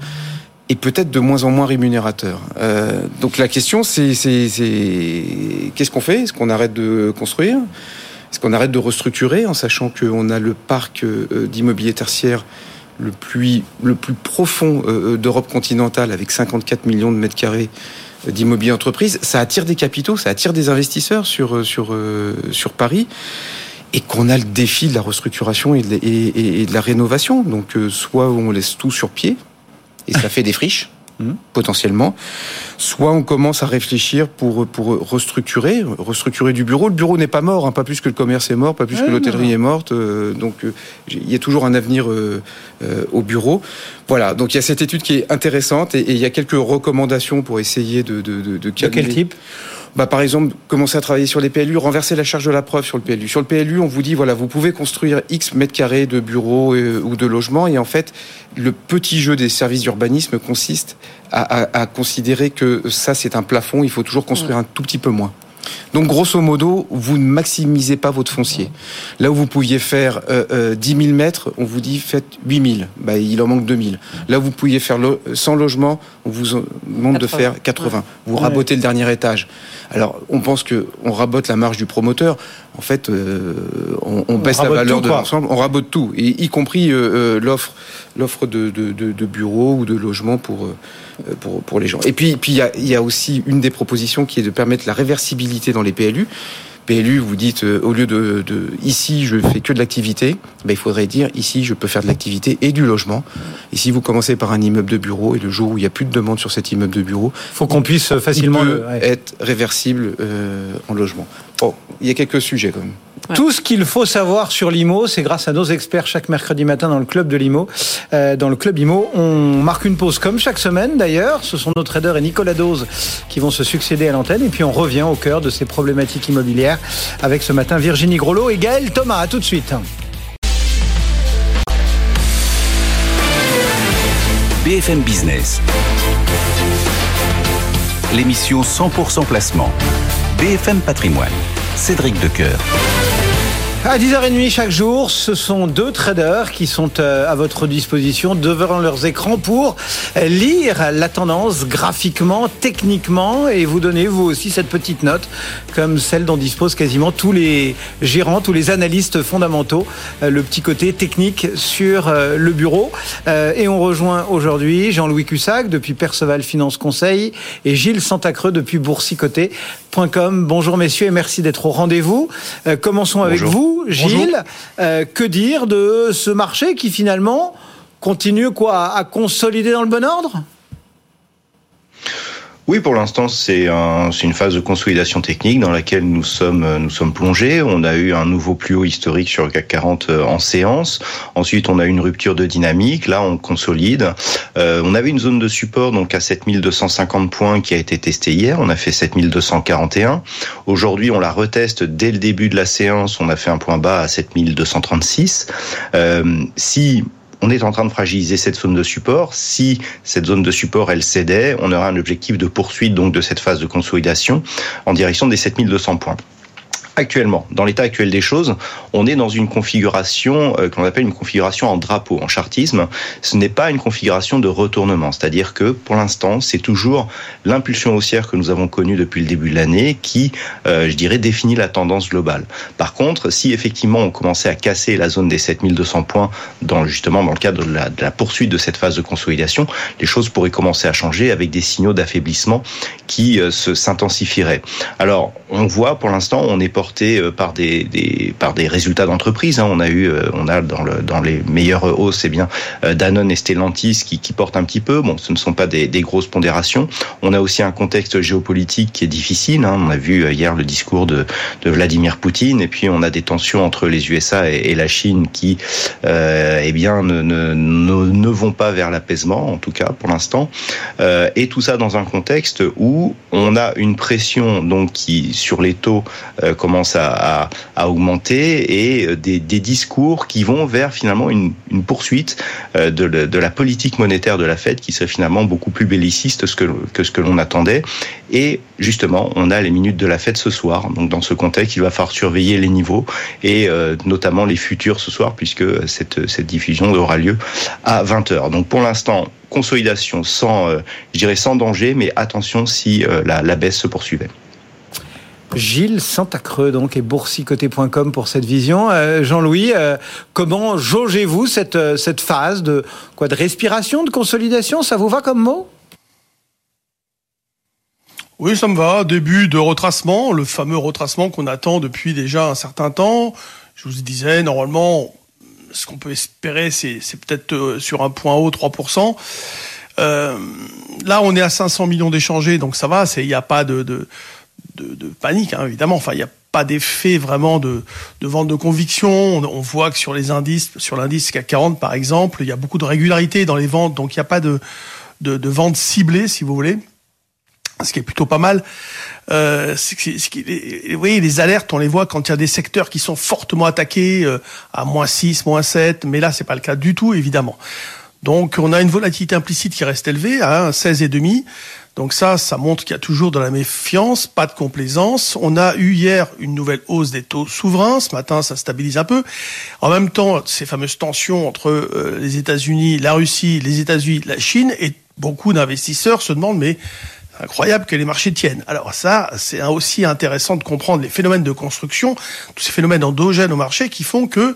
et peut-être de moins en moins rémunérateur. Euh, donc la question, c'est qu'est-ce qu'on fait? Est-ce qu'on arrête de construire? Est-ce qu'on arrête de restructurer en sachant qu'on a le parc euh, d'immobilier tertiaire le plus, le plus profond euh, d'Europe continentale avec 54 millions de mètres carrés d'immobilier entreprise? Ça attire des capitaux, ça attire des investisseurs sur, sur, sur Paris et qu'on a le défi de la restructuration et de, et de la rénovation. Donc soit on laisse tout sur pied, et ça fait des friches hmm. potentiellement. Soit on commence à réfléchir pour, pour restructurer, restructurer du bureau. Le bureau n'est pas mort, hein, pas plus que le commerce est mort, pas plus que l'hôtellerie est morte. Euh, donc euh, il y a toujours un avenir euh, au bureau. Voilà, donc il y a cette étude qui est intéressante et, il y a quelques recommandations pour essayer de, de, de, de,
de quel type?
Bah, par exemple, commencer à travailler sur les PLU, renverser la charge de la preuve sur le PLU. Sur le PLU, on vous dit, voilà, vous pouvez construire X mètres carrés de bureaux euh, ou de logements, et en fait, le petit jeu des services d'urbanisme consiste à, considérer que ça, c'est un plafond, il faut toujours construire un tout petit peu moins. Donc grosso modo, vous ne maximisez pas votre foncier. Là où vous pouviez faire euh, 10 euh, 000 mètres, on vous dit faites 8 000. Bah, il en manque 2 000. Là où vous pouviez faire 100 logements, on vous demande de faire 80. Vous rabotez le dernier étage. Alors on pense que on rabote la marge du promoteur. En fait, euh, on, baisse la valeur de l'ensemble. On rabote tout, y compris euh, l'offre l'offre de, de, bureaux ou de logements pour, pour, pour les gens. Et puis, puis il y a, y a aussi une des propositions qui est de permettre la réversibilité dans les PLU. PLU, vous dites euh, au lieu de, ici je fais que de l'activité, ben, il faudrait dire ici je peux faire de l'activité et du logement. Et si vous commencez par un immeuble de bureau et le jour où il n'y a plus de demande sur cet immeuble de bureau,
faut qu'on puisse facilement
être réversible euh, en logement. Bon, il y a quelques sujets quand même.
Tout ce qu'il faut savoir sur l'IMO, c'est grâce à nos experts chaque mercredi matin dans le club de l'IMO. Euh, dans le club IMO, on marque une pause comme chaque semaine d'ailleurs. Ce sont nos traders et Nicolas Dose qui vont se succéder à l'antenne. Et puis on revient au cœur de ces problématiques immobilières avec ce matin Virginie Grolot et Gaël Thomas. À tout de suite.
BFM Business. L'émission 100% placement. BFM Patrimoine. Cédric Decoeur.
À 10h30 chaque jour, ce sont deux traders qui sont euh, à votre disposition devant leurs écrans pour lire la tendance graphiquement, techniquement et vous donner vous aussi cette petite note comme celle dont disposent quasiment tous les gérants, tous les analystes fondamentaux, euh, le petit côté technique sur euh, le bureau. Et on rejoint aujourd'hui Jean-Louis Cussac depuis Perceval Finance Conseil et Gilles Santacreux depuis Bonjour messieurs et merci d'être au rendez-vous. Commençons avec vous. Gilles, euh, que dire de ce marché qui finalement continue quoi à consolider dans le bon ordre?
Oui, pour l'instant, c'est une phase de consolidation technique dans laquelle nous sommes, nous sommes plongés. On a eu un nouveau plus haut historique sur le CAC 40 euh, en séance. Ensuite, on a eu une rupture de dynamique. Là, on consolide. Euh, on avait une zone de support donc à 7250 points qui a été testée hier. On a fait 7241. Aujourd'hui, on la reteste dès le début de la séance. On a fait un point bas à 7236. Euh, si on est en train de fragiliser cette zone de support. Si cette zone de support, elle cédait, on aura un objectif de poursuite donc de cette phase de consolidation en direction des 7200 points actuellement, dans l'état actuel des choses, on est dans une configuration euh, qu'on appelle une configuration en drapeau, en chartisme. Ce n'est pas une configuration de retournement, c'est-à-dire que pour l'instant, c'est toujours l'impulsion haussière que nous avons connue depuis le début de l'année qui, euh, je dirais, définit la tendance globale. Par contre, si effectivement on commençait à casser la zone des 7200 points dans justement dans le cadre de la, poursuite de cette phase de consolidation, les choses pourraient commencer à changer avec des signaux d'affaiblissement qui euh, s'intensifieraient. Alors, on voit pour l'instant, on est pas euh, par des, par des résultats d'entreprise. Hein. On a eu, euh, on a dans le dans les meilleures hausses, c'est bien euh, Danone et Stellantis qui, qui portent un petit peu. Bon, ce ne sont pas des, grosses pondérations. On a aussi un contexte géopolitique qui est difficile. Hein. On a vu hier le discours de, de Vladimir Poutine, et puis on a des tensions entre les USA et, la Chine qui, euh, eh bien, ne, ne, ne, vont pas vers l'apaisement, en tout cas pour l'instant. Et tout ça dans un contexte où on a une pression donc qui sur les taux à, augmenter et euh, des, discours qui vont vers finalement une, poursuite euh, de, la politique monétaire de la Fed qui serait finalement beaucoup plus belliciste que, ce que l'on attendait. Et justement, on a les minutes de la Fed ce soir. Donc dans ce contexte, il va falloir surveiller les niveaux et euh, notamment les futurs ce soir puisque cette, diffusion aura lieu à 20h. Donc pour l'instant, consolidation sans, je dirais sans danger, mais attention si la baisse se poursuivait.
Gilles Santacreux donc et boursicoté.com pour cette vision. Euh, Jean-Louis, euh, comment jaugez-vous cette, euh, cette phase de quoi de respiration, de consolidation? Ça vous va comme mot?
Oui, ça me va. Début de retracement, le fameux retracement qu'on attend depuis déjà un certain temps. Je vous disais, normalement, ce qu'on peut espérer, c'est peut-être sur un point haut, 3%. Euh, là, on est à 500 millions d'échangés, donc ça va. Il n'y a pas de de, panique, hein, évidemment. Enfin, il n'y a pas d'effet vraiment de, vente de conviction. On, voit que sur les indices, sur l'indice CAC 40 par exemple, il y a beaucoup de régularité dans les ventes, donc il n'y a pas de, de, de vente ciblée, si vous voulez ce qui est plutôt pas mal. Euh, vous voyez, les alertes, on les voit quand il y a des secteurs qui sont fortement attaqués euh, à moins 6, moins 7, mais là, c'est pas le cas du tout, évidemment. Donc, on a une volatilité implicite qui reste élevée à 16,5. Donc ça, ça montre qu'il y a toujours de la méfiance, pas de complaisance. On a eu hier une nouvelle hausse des taux souverains. Ce matin, ça stabilise un peu. En même temps, ces fameuses tensions entre euh, les États-Unis, la Russie, les États-Unis, la Chine, et beaucoup d'investisseurs se demandent mais incroyable que les marchés tiennent. Alors ça, c'est aussi intéressant de comprendre les phénomènes de construction, tous ces phénomènes endogènes au marché qui font que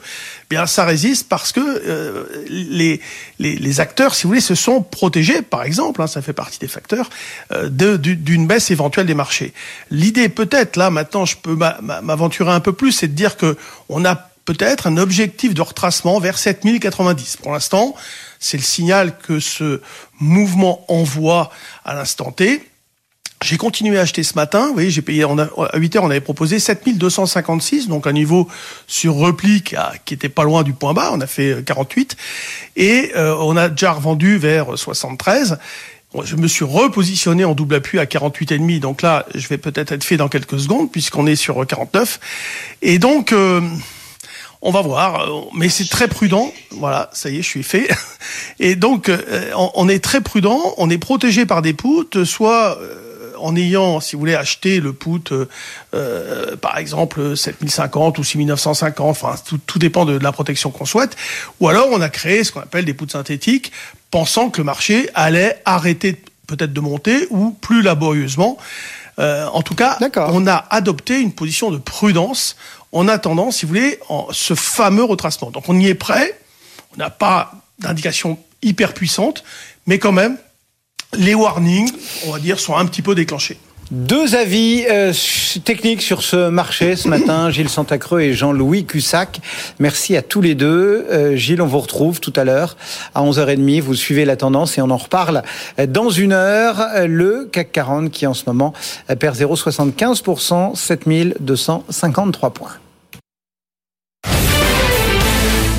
bien ça résiste parce que euh, les, les, les, acteurs, si vous voulez, se sont protégés, par exemple, hein, ça fait partie des facteurs, euh, d'une baisse éventuelle des marchés. L'idée peut-être, là maintenant je peux m'aventurer un peu plus, c'est de dire que on a peut-être un objectif de retracement vers 7090. Pour l'instant, c'est le signal que ce mouvement envoie à l'instant T. J'ai continué à acheter ce matin. Vous voyez, j'ai payé à 8 heures, on avait proposé 7256, donc un niveau sur repli qui, était pas loin du point bas. On a fait 48 et euh, on a déjà revendu vers 73. Je me suis repositionné en double appui à 48,5. Donc là, je vais peut-être être fait dans quelques secondes puisqu'on est sur 49. Et donc, euh, on va voir, mais c'est très prudent. Voilà, ça y est, je suis fait. Et donc, euh, on est très prudent. On est protégé par des poutres, soit en ayant, si vous voulez, acheté le put, euh, par exemple, 7050 ou 6950, enfin, tout, tout dépend de, la protection qu'on souhaite, ou alors on a créé ce qu'on appelle des puts synthétiques, pensant que le marché allait arrêter peut-être de monter ou plus laborieusement. en tout cas, on a adopté une position de prudence en attendant, si vous voulez, en, ce fameux retracement. Donc on y est prêt, on n'a pas d'indication hyper puissante, mais quand même, les warnings, on va dire, sont un petit peu déclenchés.
Deux avis euh, techniques sur ce marché ce matin, Gilles Santacreux et Jean-Louis Cussac. Merci à tous les deux. Euh, Gilles, on vous retrouve tout à l'heure à 11h30. Vous suivez la tendance et on en reparle dans une heure. Le CAC 40 qui en ce moment perd 0,75%, 7253 points.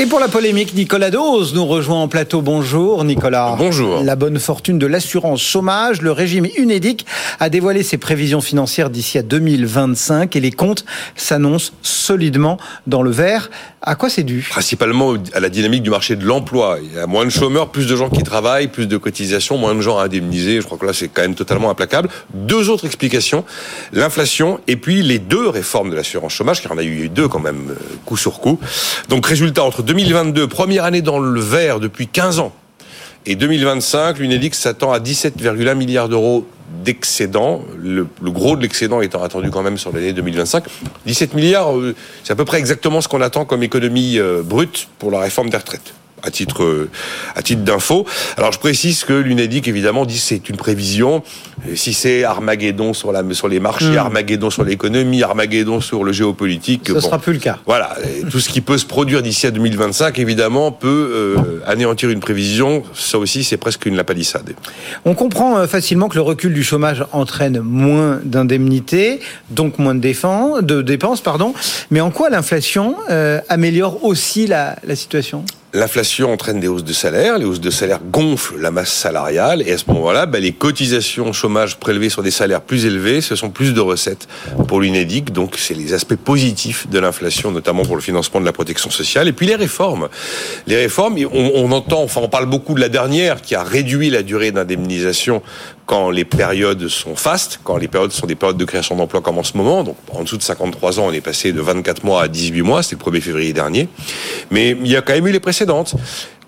Et pour la polémique, Nicolas Dose nous rejoint en plateau. Bonjour Nicolas.
Bonjour.
La bonne fortune de l'assurance chômage. Le régime UNEDIC a dévoilé ses prévisions financières d'ici à 2025 et les comptes s'annoncent solidement dans le vert. À quoi c'est dû?
Principalement à la dynamique du marché de l'emploi. Il y a moins de chômeurs, plus de gens qui travaillent, plus de cotisations, moins de gens à indemniser. Je crois que là, c'est quand même totalement implacable. Deux autres explications. L'inflation et puis les deux réformes de l'assurance chômage, car on a eu deux quand même, euh, coup sur coup. Donc résultat, entre 2022, première année dans le vert depuis 15 ans, et 2025, l'UNEDIC s'attend à 17,1 milliards d'euros d'excédent, le, gros de l'excédent étant attendu quand même sur l'année 2025. 17 milliards, euh, c'est à peu près exactement ce qu'on attend comme économie euh, brute pour la réforme des retraites à titre à titre d'info. Alors je précise que l'UNEDIC évidemment dit c'est une prévision. Si c'est Armageddon sur la sur les marchés, hmm. Armageddon sur l'économie, Armageddon sur le géopolitique,
ce ne sera plus le cas.
Voilà, tout ce qui peut se produire d'ici à 2025 évidemment peut euh, anéantir une prévision. Ça aussi c'est presque une lapalissade.
On comprend euh, facilement que le recul du chômage entraîne moins d'indemnités, donc moins de défense, de dépenses pardon. Mais en quoi l'inflation euh, améliore aussi la, la situation?
L'inflation entraîne des hausses de salaire, les hausses de salaire gonflent la masse salariale, et à ce moment-là, bah, les cotisations chômage prélevées sur des salaires plus élevés, ce sont plus de recettes pour l'UNEDIC, donc c'est les aspects positifs de l'inflation, notamment pour le financement de la protection sociale, et puis les réformes. Les réformes, on, on entend, enfin on parle beaucoup de la dernière, qui a réduit la durée d'indemnisation quand les périodes sont fastes, quand les périodes sont des périodes de création d'emplois comme en ce moment. Donc, en dessous de 53 ans, on est passé de 24 mois à 18 mois. C'était le 1er février dernier. Mais il y a quand même eu les précédentes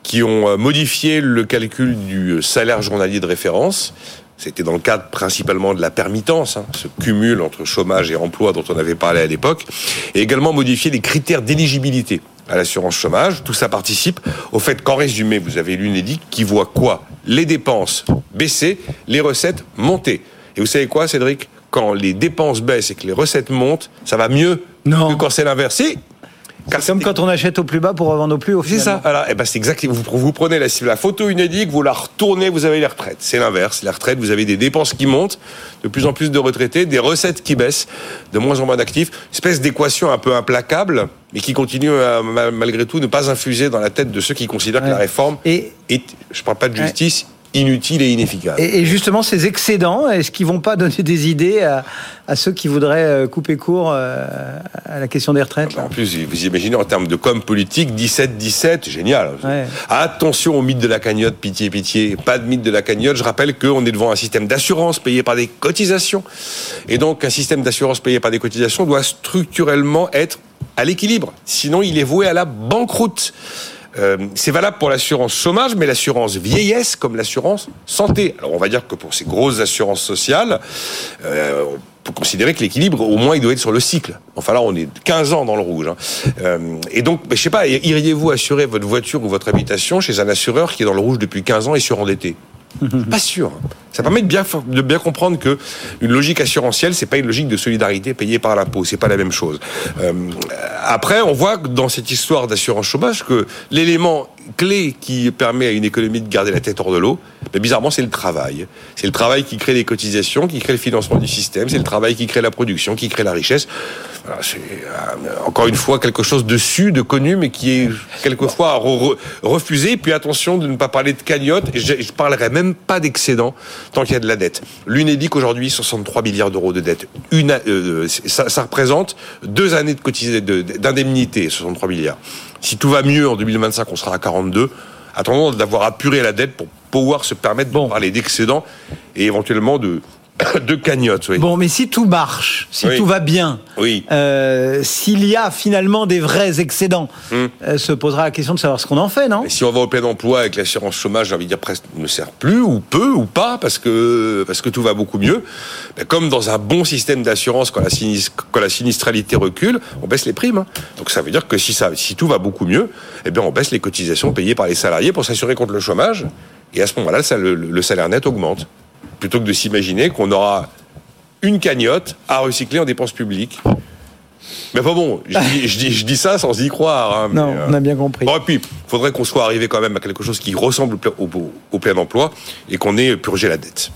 qui ont euh, modifié le calcul du salaire journalier de référence. C'était dans le cadre principalement de la permittance, hein, ce cumul entre chômage et emploi dont on avait parlé à l'époque, et également modifié les critères d'éligibilité à l'assurance chômage. Tout ça participe au fait qu'en résumé, vous avez l'UNEDIC qui voit quoi? Les dépenses baisser, les recettes monter. Et vous savez quoi, Cédric? Quand les dépenses baissent et que les recettes montent, ça va mieux
non.
que quand c'est l'inverse.
C'est comme quand on achète au plus bas pour revendre au plus haut.
C'est ça. Alors, eh ben c'est exactement. Vous, vous prenez la, la photo UNEDIC, vous la retournez, vous avez les retraites. C'est l'inverse. Les retraites, vous avez des dépenses qui montent, de plus en plus de retraités, des recettes qui baissent, de moins en moins d'actifs. Espèce d'équation un peu implacable, mais qui continue à, malgré tout ne pas infuser dans la tête de ceux qui considèrent que la réforme et... est, je parle pas de justice, inutile et inefficace.
Et, justement, ces excédents, est-ce qu'ils vont pas donner des idées à, ceux qui voudraient euh, couper court euh, à la question des retraites
En plus, vous imaginez en termes de com politique, 17-17, génial. Attention au mythe de la cagnotte, pitié, pitié. Pas de mythe de la cagnotte. Je rappelle qu'on est devant un système d'assurance payé par des cotisations. Et donc, un système d'assurance payé par des cotisations doit structurellement être à l'équilibre. Sinon, il est voué à la banqueroute. Euh, c'est valable pour l'assurance chômage, mais l'assurance vieillesse comme l'assurance santé. Alors on va dire que pour ces grosses assurances sociales, euh, on peut considérer que l'équilibre, au moins, il doit être sur le cycle. Enfin là, on est 15 ans dans le rouge. Hein. Euh, et donc, je sais pas, iriez-vous assurer votre voiture ou votre habitation chez un assureur qui est dans le rouge depuis 15 ans et surendetté Pas sûr. Ça permet de bien, comprendre que une logique assurantielle, c'est pas une logique de solidarité payée par l'impôt. C'est pas la même chose. Euh, après, on voit dans cette histoire d'assurance chômage que l'élément clé qui permet à une économie de garder la tête hors de l'eau, mais bizarrement, c'est le travail. C'est le travail qui crée les cotisations, qui crée le financement du système. C'est le travail qui crée la production, qui crée la richesse. c'est euh, encore une fois quelque chose de su, de connu, mais qui est quelquefois refusé. Puis attention de ne pas parler de cagnotte. Je, je parlerai même pas d'excédent tant qu'il y a de la dette. L'UNEDIC aujourd'hui 63 milliards d'euros de dette. Une, euh, ça, ça, représente deux années de d'indemnité, 63 milliards. Si tout va mieux en 2025, on sera à 42. attendons d'avoir apuré la dette pour pouvoir se permettre de parler d'excédent et éventuellement de de cagnotte, oui.
Bon, mais si tout marche, si tout va bien,
oui.
Euh, s'il y a finalement des vrais excédents, hmm. euh, se posera la question de savoir ce qu'on en fait, non?
Si on va au plein emploi avec l'assurance chômage, j'ai envie de dire presque ne sert plus ou peu ou pas parce que parce que tout va beaucoup mieux. Ben, comme dans un bon système d'assurance, quand la quand la sinistralité recule, on baisse les primes. Hein. Donc ça veut dire que si ça si tout va beaucoup mieux, eh bien on baisse les cotisations payées par les salariés pour s'assurer contre le chômage. Et à ce moment-là, le salaire net augmente plutôt que de s'imaginer qu'on aura une cagnotte à recycler en dépenses publiques. Mais pas bon, je dis, je dis, ça sans y croire. Hein,
non, on a bien compris.
Bon, et puis, il faudrait qu'on soit arrivé quand même à quelque chose qui ressemble au, au, plein emploi et qu'on ait purgé la dette.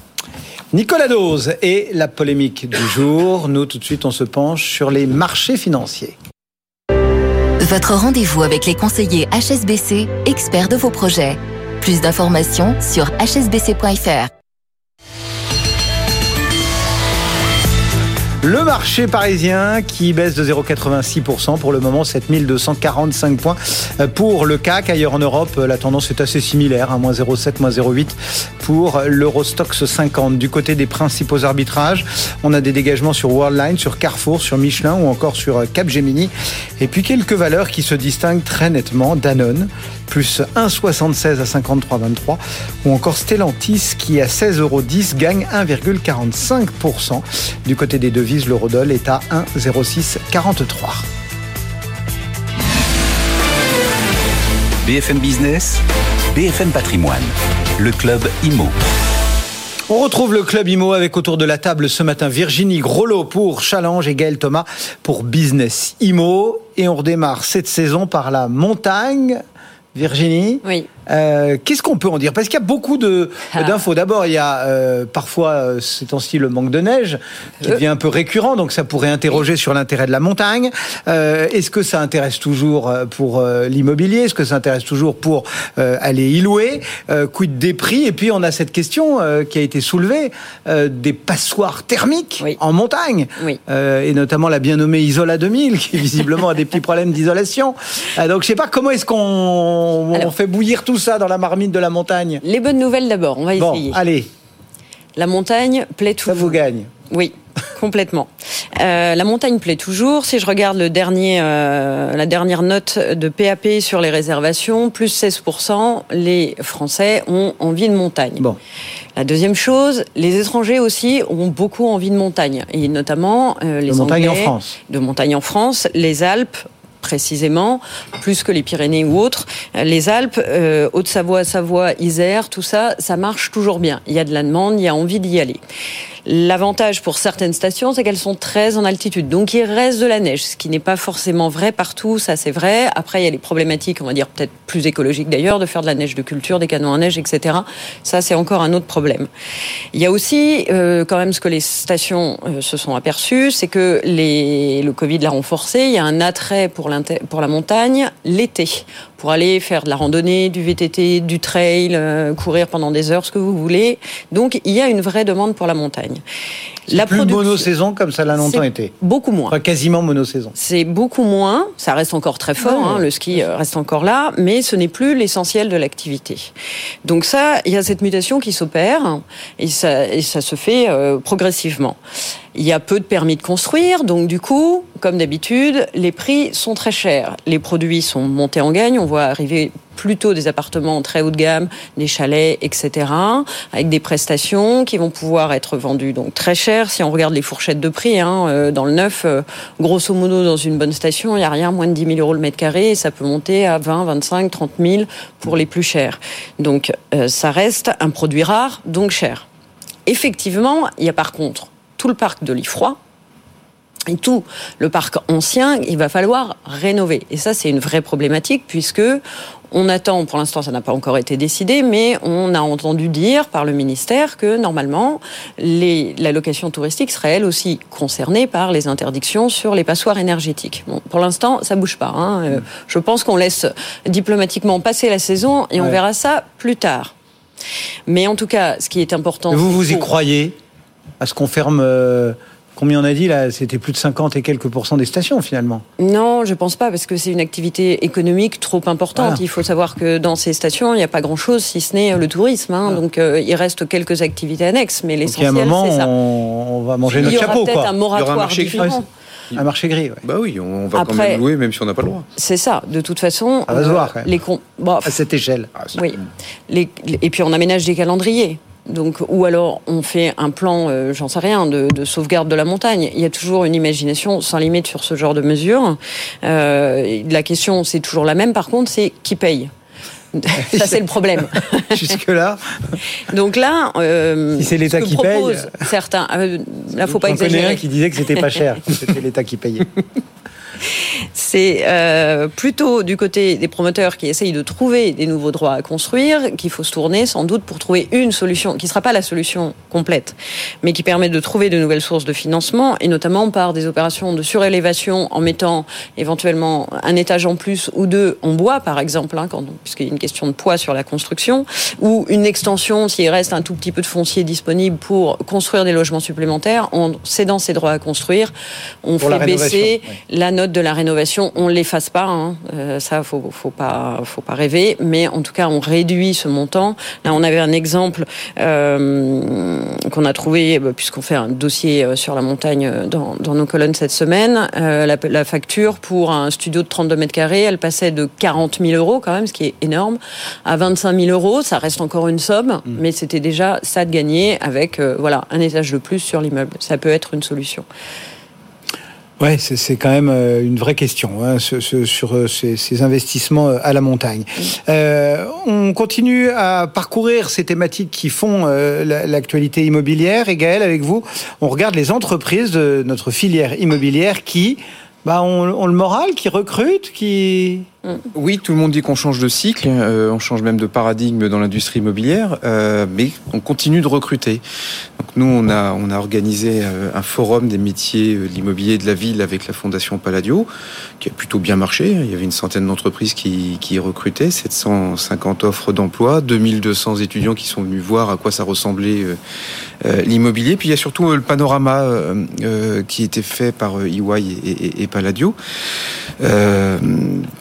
Nicolas Dose et la polémique du jour. Nous, tout de suite, on se penche sur les marchés financiers.
Votre rendez-vous avec les conseillers HSBC, experts de vos projets. Plus d'informations sur hsbc.fr.
Le marché parisien qui baisse de 0,86% pour le moment, 7245 points pour le CAC. Ailleurs en Europe, la tendance est assez similaire, hein, moins 0,7, moins 0,8 pour l'Eurostox 50. Du côté des principaux arbitrages, on a des dégagements sur Worldline, sur Carrefour, sur Michelin ou encore sur Capgemini. Et puis quelques valeurs qui se distinguent très nettement. Danone, plus 1,76 à 53,23 ou encore Stellantis qui à 16,10 euros gagne 1,45%. Du côté des devises, l'eurodoll est à 1,0643.
BFM Business, BFM Patrimoine, le club IMO.
On retrouve le club IMO avec autour de la table ce matin Virginie Grolot pour Challenge et Gaël Thomas pour Business IMO. Et on redémarre cette saison par la montagne Virginie.
Oui.
Euh, qu'est-ce qu'on peut en dire? Parce qu'il y a beaucoup de ah. d'infos. D'abord, il y a euh, parfois euh, c'est temps-ci le manque de neige qui devient un peu récurrent, donc ça pourrait interroger sur l'intérêt de la montagne. Est-ce que ça intéresse toujours pour l'immobilier? Est-ce que ça intéresse toujours pour aller y louer? Quid des prix? Et puis on a cette question qui a été soulevée des passoires thermiques en montagne, et notamment la bien nommée Isola 2000 qui visiblement a des petits problèmes d'isolation. donc je sais pas comment est-ce qu'on fait bouillir tout ça dans la marmite de la montagne
Les bonnes nouvelles d'abord, on va essayer.
allez.
La montagne plaît toujours.
Ça vous gagne.
Oui, complètement. Euh, la montagne plaît toujours. Si je regarde le dernier, euh, la dernière note de PAP sur les réservations, plus 16%, les Français ont envie de montagne.
Bon.
La deuxième chose, les étrangers aussi ont beaucoup envie de montagne, et notamment euh, les
de montagne en France.
De montagne en France, les Alpes précisément, plus que les Pyrénées ou autres. Les Alpes, euh, Haute-Savoie, Savoie, Isère, tout ça, ça marche toujours bien. Il y a de la demande, il y a envie d'y aller. L'avantage pour certaines stations, c'est qu'elles sont très en altitude. Donc il reste de la neige, ce qui n'est pas forcément vrai partout, ça c'est vrai. Après, il y a les problématiques, on va dire peut-être plus écologiques d'ailleurs, de faire de la neige de culture, des canons à neige, etc. Ça, c'est encore un autre problème. Il y a aussi euh, quand même ce que les stations euh, se sont aperçues, c'est que les, le Covid l'a renforcé. Il y a un attrait pour, pour la montagne l'été pour aller faire de la randonnée, du VTT, du trail, euh, courir pendant des heures, ce que vous voulez. Donc il y a une vraie demande pour la montagne.
La plus monosaison comme ça l'a longtemps été.
Beaucoup moins.
Enfin, quasiment monosaison.
C'est beaucoup moins. Ça reste encore très fort. Hein, le ski euh, reste encore là, mais ce n'est plus l'essentiel de l'activité. Donc ça, il y a cette mutation qui s'opère et ça, et ça se fait euh, progressivement. Il y a peu de permis de construire, donc du coup, comme d'habitude, les prix sont très chers. Les produits sont montés en gagne. On voit arriver plutôt des appartements très haut de gamme, des chalets, etc., avec des prestations qui vont pouvoir être vendues donc très cher. Si on regarde les fourchettes de prix, hein, euh, dans le neuf, euh, grosso modo, dans une bonne station, il n'y a rien moins de 10 000 euros le mètre carré, et ça peut monter à 20, 25, 30 000 pour les plus chers. Donc, euh, ça reste un produit rare, donc cher. Effectivement, il y a par contre tout le parc de l'Ifroi, et tout le parc ancien, il va falloir rénover. Et ça, c'est une vraie problématique puisque on attend, pour l'instant, ça n'a pas encore été décidé, mais on a entendu dire par le ministère que normalement, les, la location touristique serait elle aussi concernée par les interdictions sur les passoires énergétiques. Bon, pour l'instant, ça bouge pas. Hein. Euh, je pense qu'on laisse diplomatiquement passer la saison et on verra ça plus tard. Mais en tout cas, ce qui est important.
Vous, vous y croyez? À ce qu'on ferme euh, Combien on a dit là C'était plus de 50 et quelques pourcents des stations finalement.
Non, je pense pas parce que c'est une activité économique trop importante. Il faut savoir que dans ces stations, il n'y a pas grand-chose si ce n'est le tourisme. Hein. Donc euh, il reste quelques activités annexes, mais l'essentiel c'est ça.
On, on va manger notre chapeau.
Il y aura peut-être un moratoire différent.
Un marché gris, ouais.
Bah oui, on va quand même louer même si on n'a pas le droit.
C'est ça. De toute façon,
ça va se voir,
les
à cette échelle.
Ah, oui. Les... Et puis on aménage des calendriers. Donc, ou alors on fait un plan, euh, j'en sais rien, de, de, sauvegarde de la montagne. Il y a toujours une imagination sans limite sur ce genre de mesures. Euh, la question, c'est toujours la même. Par contre, c'est qui paye. Ça, c'est le problème.
Jusque-là.
Donc là.
Euh, si c'est l'État qui paye.
Certains. Euh, là, faut pas exagérer.
Un qui disait que c'était pas cher, c'était l'État qui payait.
C'est euh, plutôt du côté des promoteurs qui essayent de trouver des nouveaux droits à construire qu'il faut se tourner sans doute pour trouver une solution qui ne sera pas la solution complète, mais qui permet de trouver de nouvelles sources de financement et notamment par des opérations de surélévation en mettant éventuellement un étage en plus ou deux en bois par exemple, hein, puisqu'il y a une question de poids sur la construction, ou une extension s'il reste un tout petit peu de foncier disponible pour construire des logements supplémentaires en cédant ces droits à construire, on fait baisser la note de la rénovation, on ne l'efface pas, hein. euh, ça faut, faut pas, faut pas rêver, mais en tout cas on réduit ce montant. Là, on avait un exemple euh, qu'on a trouvé bah, puisqu'on fait un dossier euh, sur la montagne dans, nos colonnes cette semaine. la, facture pour un studio de 32 mètres carrés, elle passait de 40 000 euros quand même, ce qui est énorme, à 25 000 euros. Ça reste encore une somme, mmh. mais c'était déjà ça de gagner avec voilà un étage de plus sur l'immeuble. Ça peut être une solution.
Ouais, c'est quand même euh, une vraie question hein, sur euh, ces, investissements euh, à la montagne. on continue à parcourir ces thématiques qui font l'actualité immobilière. Et Gaël, avec vous, on regarde les entreprises de notre filière immobilière qui bah, ont, le moral, qui recrutent, qui
oui, tout le monde dit qu'on change de cycle, euh, on change même de paradigme dans l'industrie immobilière, euh, mais on continue de recruter. Donc nous, on a, organisé euh, un forum des métiers de l'immobilier de la ville avec la Fondation Palladio, qui a plutôt bien marché. Il y avait une centaine d'entreprises qui, qui recrutaient, 750 offres d'emploi, 2200 étudiants qui sont venus voir à quoi ça ressemblait l'immobilier. Puis il y a surtout le panorama qui était fait par EY e et, et Palladio,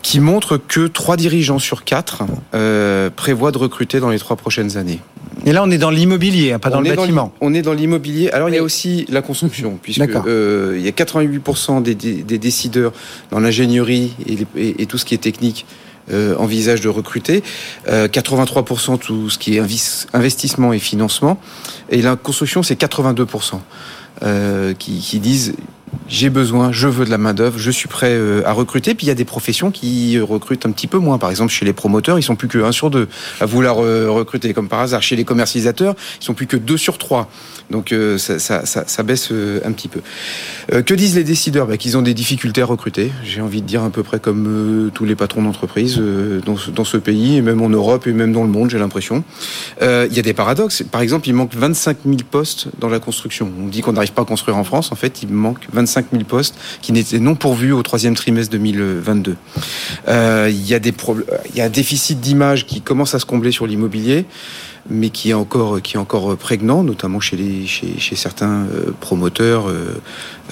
qui montre montre que trois dirigeants sur quatre euh, prévoient de recruter dans les trois prochaines années.
Et là, on est dans l'immobilier, hein, pas dans le bâtiment.
on est dans l'immobilier. Alors, il y a aussi la construction, puisque euh, il y a 88% des, décideurs dans l'ingénierie et, tout ce qui est technique euh, envisagent de recruter. 83% tout ce qui est investissement et financement. Et la construction, c'est 82% qui, qui disent j'ai besoin, je veux de la main-d'œuvre, je suis prêt euh, à recruter. Puis il y a des professions qui recrutent un petit peu moins. Par exemple, chez les promoteurs, ils sont plus que 1 sur 2 à vouloir euh, recruter. Comme par hasard, chez les commercialisateurs, ils sont plus que 2 sur 3. Donc euh, ça, baisse un petit peu. que disent les décideurs? Bah, Qu'ils ont des difficultés à recruter. J'ai envie de dire à peu près comme tous les patrons d'entreprise dans, dans, ce pays, et même en Europe, et même dans le monde, j'ai l'impression. Il y a des paradoxes. Par exemple, il manque 25 000 postes dans la construction. On dit qu'on n'arrive pas à construire en France. En fait, il manque 25 000 postes qui n'étaient non pourvus au troisième trimestre 2022. Euh, il y a des il y a un déficit d'image qui commence à se combler sur l'immobilier mais qui est encore qui est encore prégnant, notamment chez les chez, chez certains euh, promoteurs euh,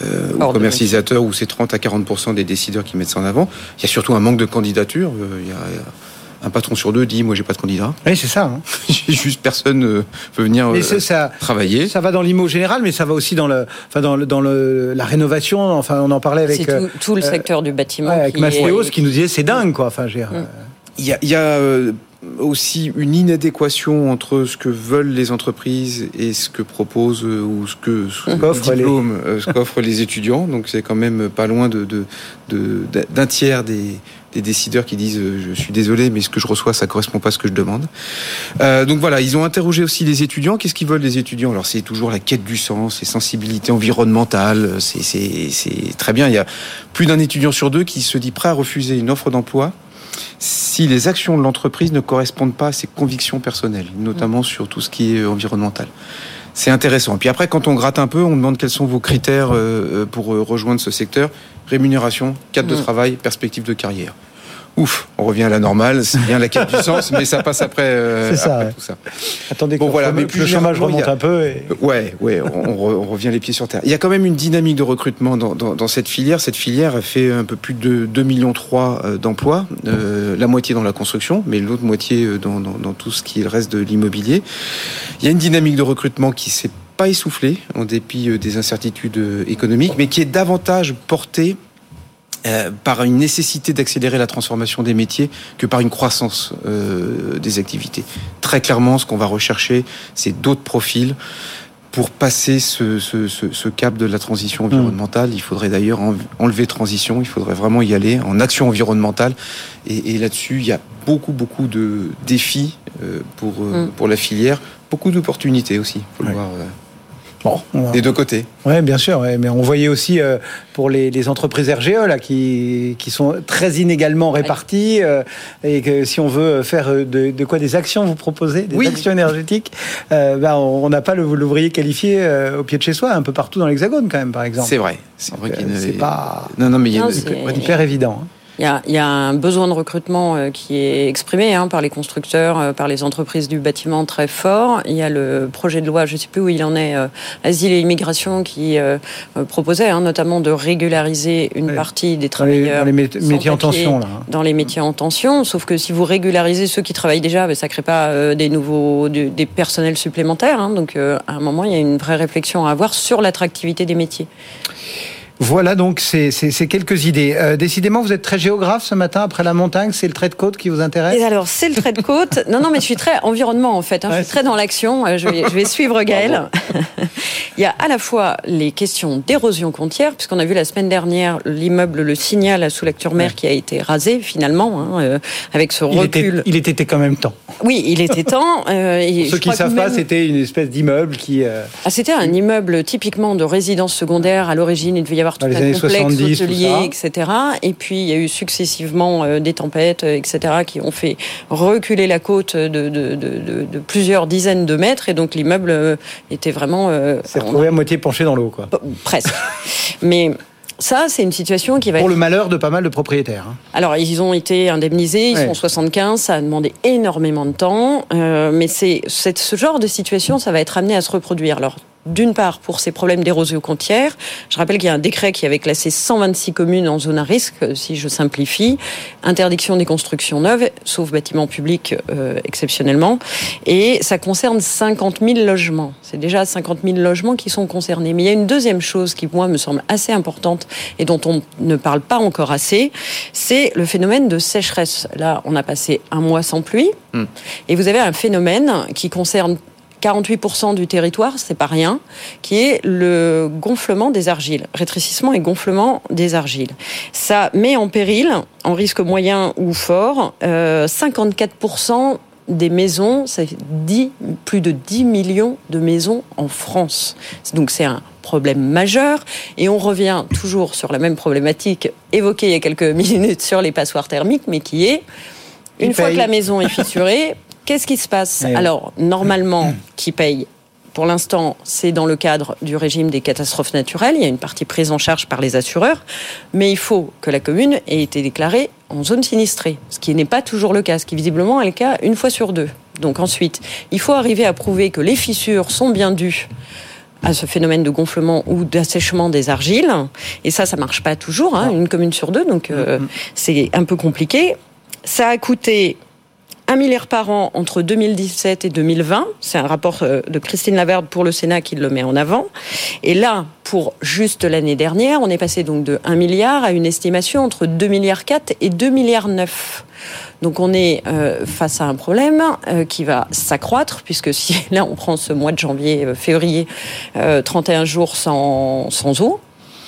euh, ou commercialisateurs où c'est 30 à 40 des décideurs qui mettent ça en avant. Il y a surtout un manque de candidatures. Il y a, un patron sur deux dit moi j'ai pas de candidat.
Oui c'est ça. Hein.
juste personne euh, peut venir euh, ça, travailler.
Ça va dans l'IMO général, mais ça va aussi dans le, enfin dans le, dans le, la rénovation. Enfin on en parlait avec
tout, tout, le secteur du bâtiment.
avec Mastéos qui nous disait c'est dingue quoi. Enfin j'ai. Mm.
Il y a, il y a aussi une inadéquation entre ce que veulent les entreprises et ce que proposent ou ce que ce qu'offrent les... les étudiants. Donc c'est quand même pas loin de, de, d'un tiers des, des décideurs qui disent euh, je suis désolé mais ce que je reçois ça correspond pas à ce que je demande. Euh, donc voilà, ils ont interrogé aussi les étudiants. Qu'est-ce qu'ils veulent les étudiants? Alors c'est toujours la quête du sens, les sensibilités environnementales. C'est très bien. Il y a plus d'un étudiant sur deux qui se dit prêt à refuser une offre d'emploi si les actions de l'entreprise ne correspondent pas à ses convictions personnelles, notamment sur tout ce qui est environnemental. C'est intéressant. Et puis après, quand on gratte un peu, on demande quels sont vos critères euh, pour rejoindre ce secteur rémunération, cadre de mm. travail, perspective de carrière. Ouf, on revient à la normale, c'est bien la quête du sens, mais ça passe après, euh,
ça,
tout ça.
Attendez,
bon, voilà, mais
plus le chômage remonte un peu. Et...
Ouais, ouais, on, revient les pieds sur terre. Il y a quand même une dynamique de recrutement dans, dans, cette filière. Cette filière fait un peu plus de 2 millions 3 euh, d'emplois, euh, la moitié dans la construction, mais l'autre moitié dans, dans, tout ce qui reste de l'immobilier. Il y a une dynamique de recrutement qui s'est pas essoufflée en dépit des incertitudes économiques, mais qui est davantage portée euh, par une nécessité d'accélérer la transformation des métiers que par une croissance euh, des activités. Très clairement, ce qu'on va rechercher, c'est d'autres profils. Pour passer ce, ce, ce, cap de la transition environnementale, il faudrait d'ailleurs enlever transition, il faudrait vraiment y aller en action environnementale. Et, et là-dessus, il y a beaucoup, beaucoup de défis euh, pour, mm. pour la filière, beaucoup d'opportunités aussi, faut le voir. Bon, des deux côtés.
Oui, bien sûr. mais on voyait aussi euh, pour les, entreprises RGE là, qui, qui sont très inégalement réparties euh, et que si on veut faire euh, de, quoi des actions, vous proposez? Des actions énergétiques, ben, on n'a pas l'ouvrier qualifié au pied de chez soi, un peu partout dans l'Hexagone quand même, par exemple.
C'est vrai. C'est vrai qu'il
C'est pas.
Non, non, mais il y a
hyper évident. Hein.
Il y, a, un besoin de recrutement euh, qui est exprimé hein, par les constructeurs, euh, par les entreprises du bâtiment très fort. Il y a le projet de loi, je ne sais plus où il en est, euh, Asile et Immigration, qui proposait hein, notamment de régulariser une partie des travailleurs.
Dans les, métiers en tension, là. Hein.
Dans les métiers en tension, sauf que si vous régularisez ceux qui travaillent déjà, ben, ça ne crée pas des nouveaux, des personnels supplémentaires. donc à un moment, il y a une vraie réflexion à avoir sur l'attractivité des métiers.
Voilà donc ces, quelques idées. Euh, décidément, vous êtes très géographe ce matin après la montagne. C'est le trait de côte qui vous intéresse
Et alors, c'est le trait de côte. non, non, mais je suis très environnement en fait. Hein. je suis très dans l'action. Euh, je vais, suivre Gaël. Il y a à la fois les questions d'érosion côtière, puisqu'on a vu la semaine dernière l'immeuble Le Signal à Sous-Lacture-Mer qui a été rasé finalement, hein, euh, avec ce recul.
Il était, quand même temps.
Oui, il était temps.
et Ceux qui ne savent pas, c'était une espèce d'immeuble qui.
Ah, c'était un immeuble typiquement de résidence secondaire. À l'origine, il devait y avoir tout un complexe hôtelier, etc. Et puis il y a eu successivement euh, des tempêtes, euh, etc., qui ont fait reculer la côte de, de, de, de plusieurs dizaines de mètres. Et donc l'immeuble euh, était vraiment.
C'est retrouvé à moitié penché dans l'eau, quoi.
Presque. Mais ça, c'est une situation qui va
Pour le malheur de pas mal de propriétaires. Hein.
Alors, ils ont été indemnisés, ils sont 75, ça a demandé énormément de temps, mais c'est ce genre de situation, ça va être amené à se reproduire. Alors, d'une part pour ces problèmes d'érosion côtière. Je rappelle qu'il y a un décret qui avait classé 126 communes en zone à risque, si je simplifie. Interdiction des constructions neuves, sauf bâtiments publics euh, exceptionnellement. Et ça concerne 50 000 logements. C'est déjà 50 000 logements qui sont concernés. Mais il y a une deuxième chose qui, moi, me semble assez importante et dont on ne parle pas encore assez, c'est le phénomène de sécheresse. Là, on a passé un mois sans pluie. Hmm. Et vous avez un phénomène qui concerne 48% du territoire, c'est pas rien, qui est le gonflement des argiles, rétrécissement et gonflement des argiles. Ça met en péril, en risque moyen ou fort, 54% euh, des maisons, c'est plus de 10 millions de maisons en France. Donc c'est un problème majeur. Et on revient toujours sur la même problématique évoquée il y a quelques minutes sur les passoires thermiques, mais qui est, une fois que la maison est fissurée, Qu'est-ce qui se passe Alors, normalement, qui paye pour l'instant, c'est dans le cadre du régime des catastrophes naturelles. Il y a une partie prise en charge par les assureurs. Mais il faut que la commune ait été déclarée en zone sinistrée, ce qui n'est pas toujours le cas, ce qui visiblement est le cas une fois sur deux. Donc ensuite, il faut arriver à prouver que les fissures sont bien dues à ce phénomène de gonflement ou d'assèchement des argiles. Et ça, ça marche pas toujours, hein, une commune sur deux, donc euh, c'est un peu compliqué. Ça a coûté un milliard par an entre 2017 et 2020. C'est un rapport euh, de Christine Laverde pour le Sénat qui le met en avant. Et là, pour juste l'année dernière, on est passé donc de 1 milliard à une estimation entre 2 milliards 4 et 2 milliards 9. Donc on est euh, face à un problème euh, qui va s'accroître puisque si là on prend ce mois de janvier, février, 31 jours sans eau,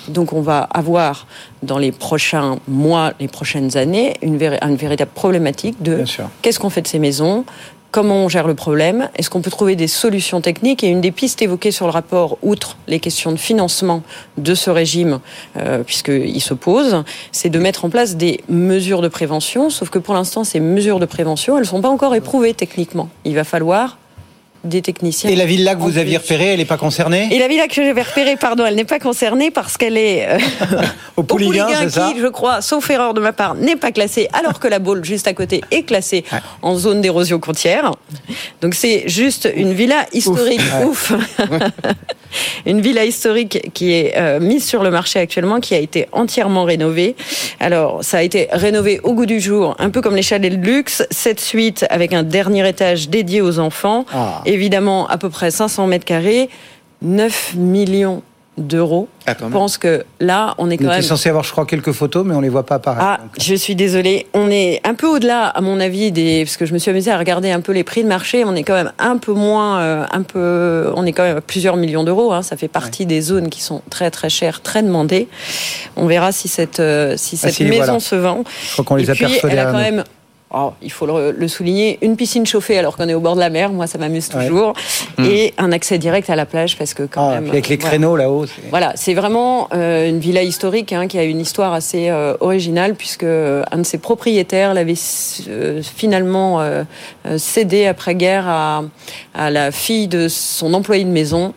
donc on va avoir dans les prochains mois, les prochaines années, une, véritable problématique de qu'est-ce qu'on fait de ces maisons Comment on gère le problème Est-ce qu'on peut trouver des solutions techniques Et une des pistes évoquées sur le rapport, outre les questions de financement de ce régime, euh, puisqu'il se pose, c'est de mettre en place des mesures de prévention. Sauf que pour l'instant, ces mesures de prévention, elles ne sont pas encore éprouvées techniquement. Il va falloir des techniciens.
Et la villa que vous aviez repérée, elle n'est pas concernée
Et la villa que j'avais repérée, pardon, elle n'est pas concernée parce qu'elle est euh,
au Pouliguen,
c'est ça qui, je crois, sauf erreur de ma part, n'est pas classée, alors que la Baule juste à côté est classée en zone d'érosion côtière. Donc c'est juste une villa historique, ouf, une villa historique qui est euh, mise sur le marché actuellement, qui a été entièrement rénovée. Alors ça a été rénové au goût du jour, un peu comme les chalets de luxe, cette suite avec un dernier étage dédié aux enfants. Ah évidemment à peu près 500 mètres carrés, 9 millions d'euros. Ah, je pense que là, on est quand on même.
censé avoir, je crois, quelques photos, mais on les voit pas apparaître.
Ah, je suis désolée. On est un peu au-delà, à mon avis, des. Parce que je me suis amusée à regarder un peu les prix de marché. On est quand même un peu moins, euh, un peu. On est quand même à plusieurs millions d'euros. Hein. Ça fait partie des zones qui sont très très chères, très demandées. On verra si cette euh, si ah, cette maison se vend.
Je crois qu'on les a
puis, elle a quand même Oh, il faut le, souligner, une piscine chauffée alors qu'on est au bord de la mer, moi ça m'amuse toujours, hmm. et un accès direct à la plage parce que quand ah, même.
avec les créneaux là-haut.
Voilà, c'est vraiment euh, une villa historique hein, qui a une histoire assez euh, originale puisque euh, un de ses propriétaires l'avait finalement cédé après-guerre à, à la fille de son employé de maison.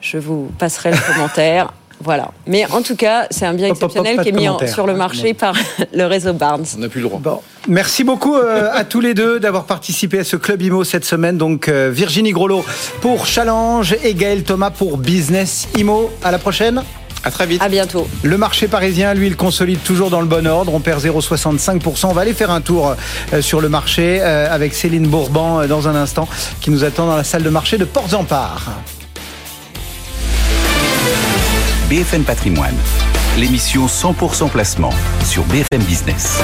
Je vous passerai le commentaire. Voilà. Mais en tout cas, c'est un bien exceptionnel qui est mis sur le marché par le réseau Barnes.
On n'a plus le droit.
Merci beaucoup euh, à tous les deux d'avoir participé à ce Club Imo cette semaine. Donc euh, Virginie Grolot pour Challenge et Gaël Thomas pour Business Imo. À la prochaine.
À très vite.
À bientôt.
Le marché parisien, lui, il consolide toujours dans le bon ordre. On perd 0,65%. On va aller faire un tour euh, sur le marché avec Céline Bourban dans un instant qui nous attend dans la salle de marché de Ports-en-Part.
BFM Patrimoine, l'émission 100% placement sur BFM Business.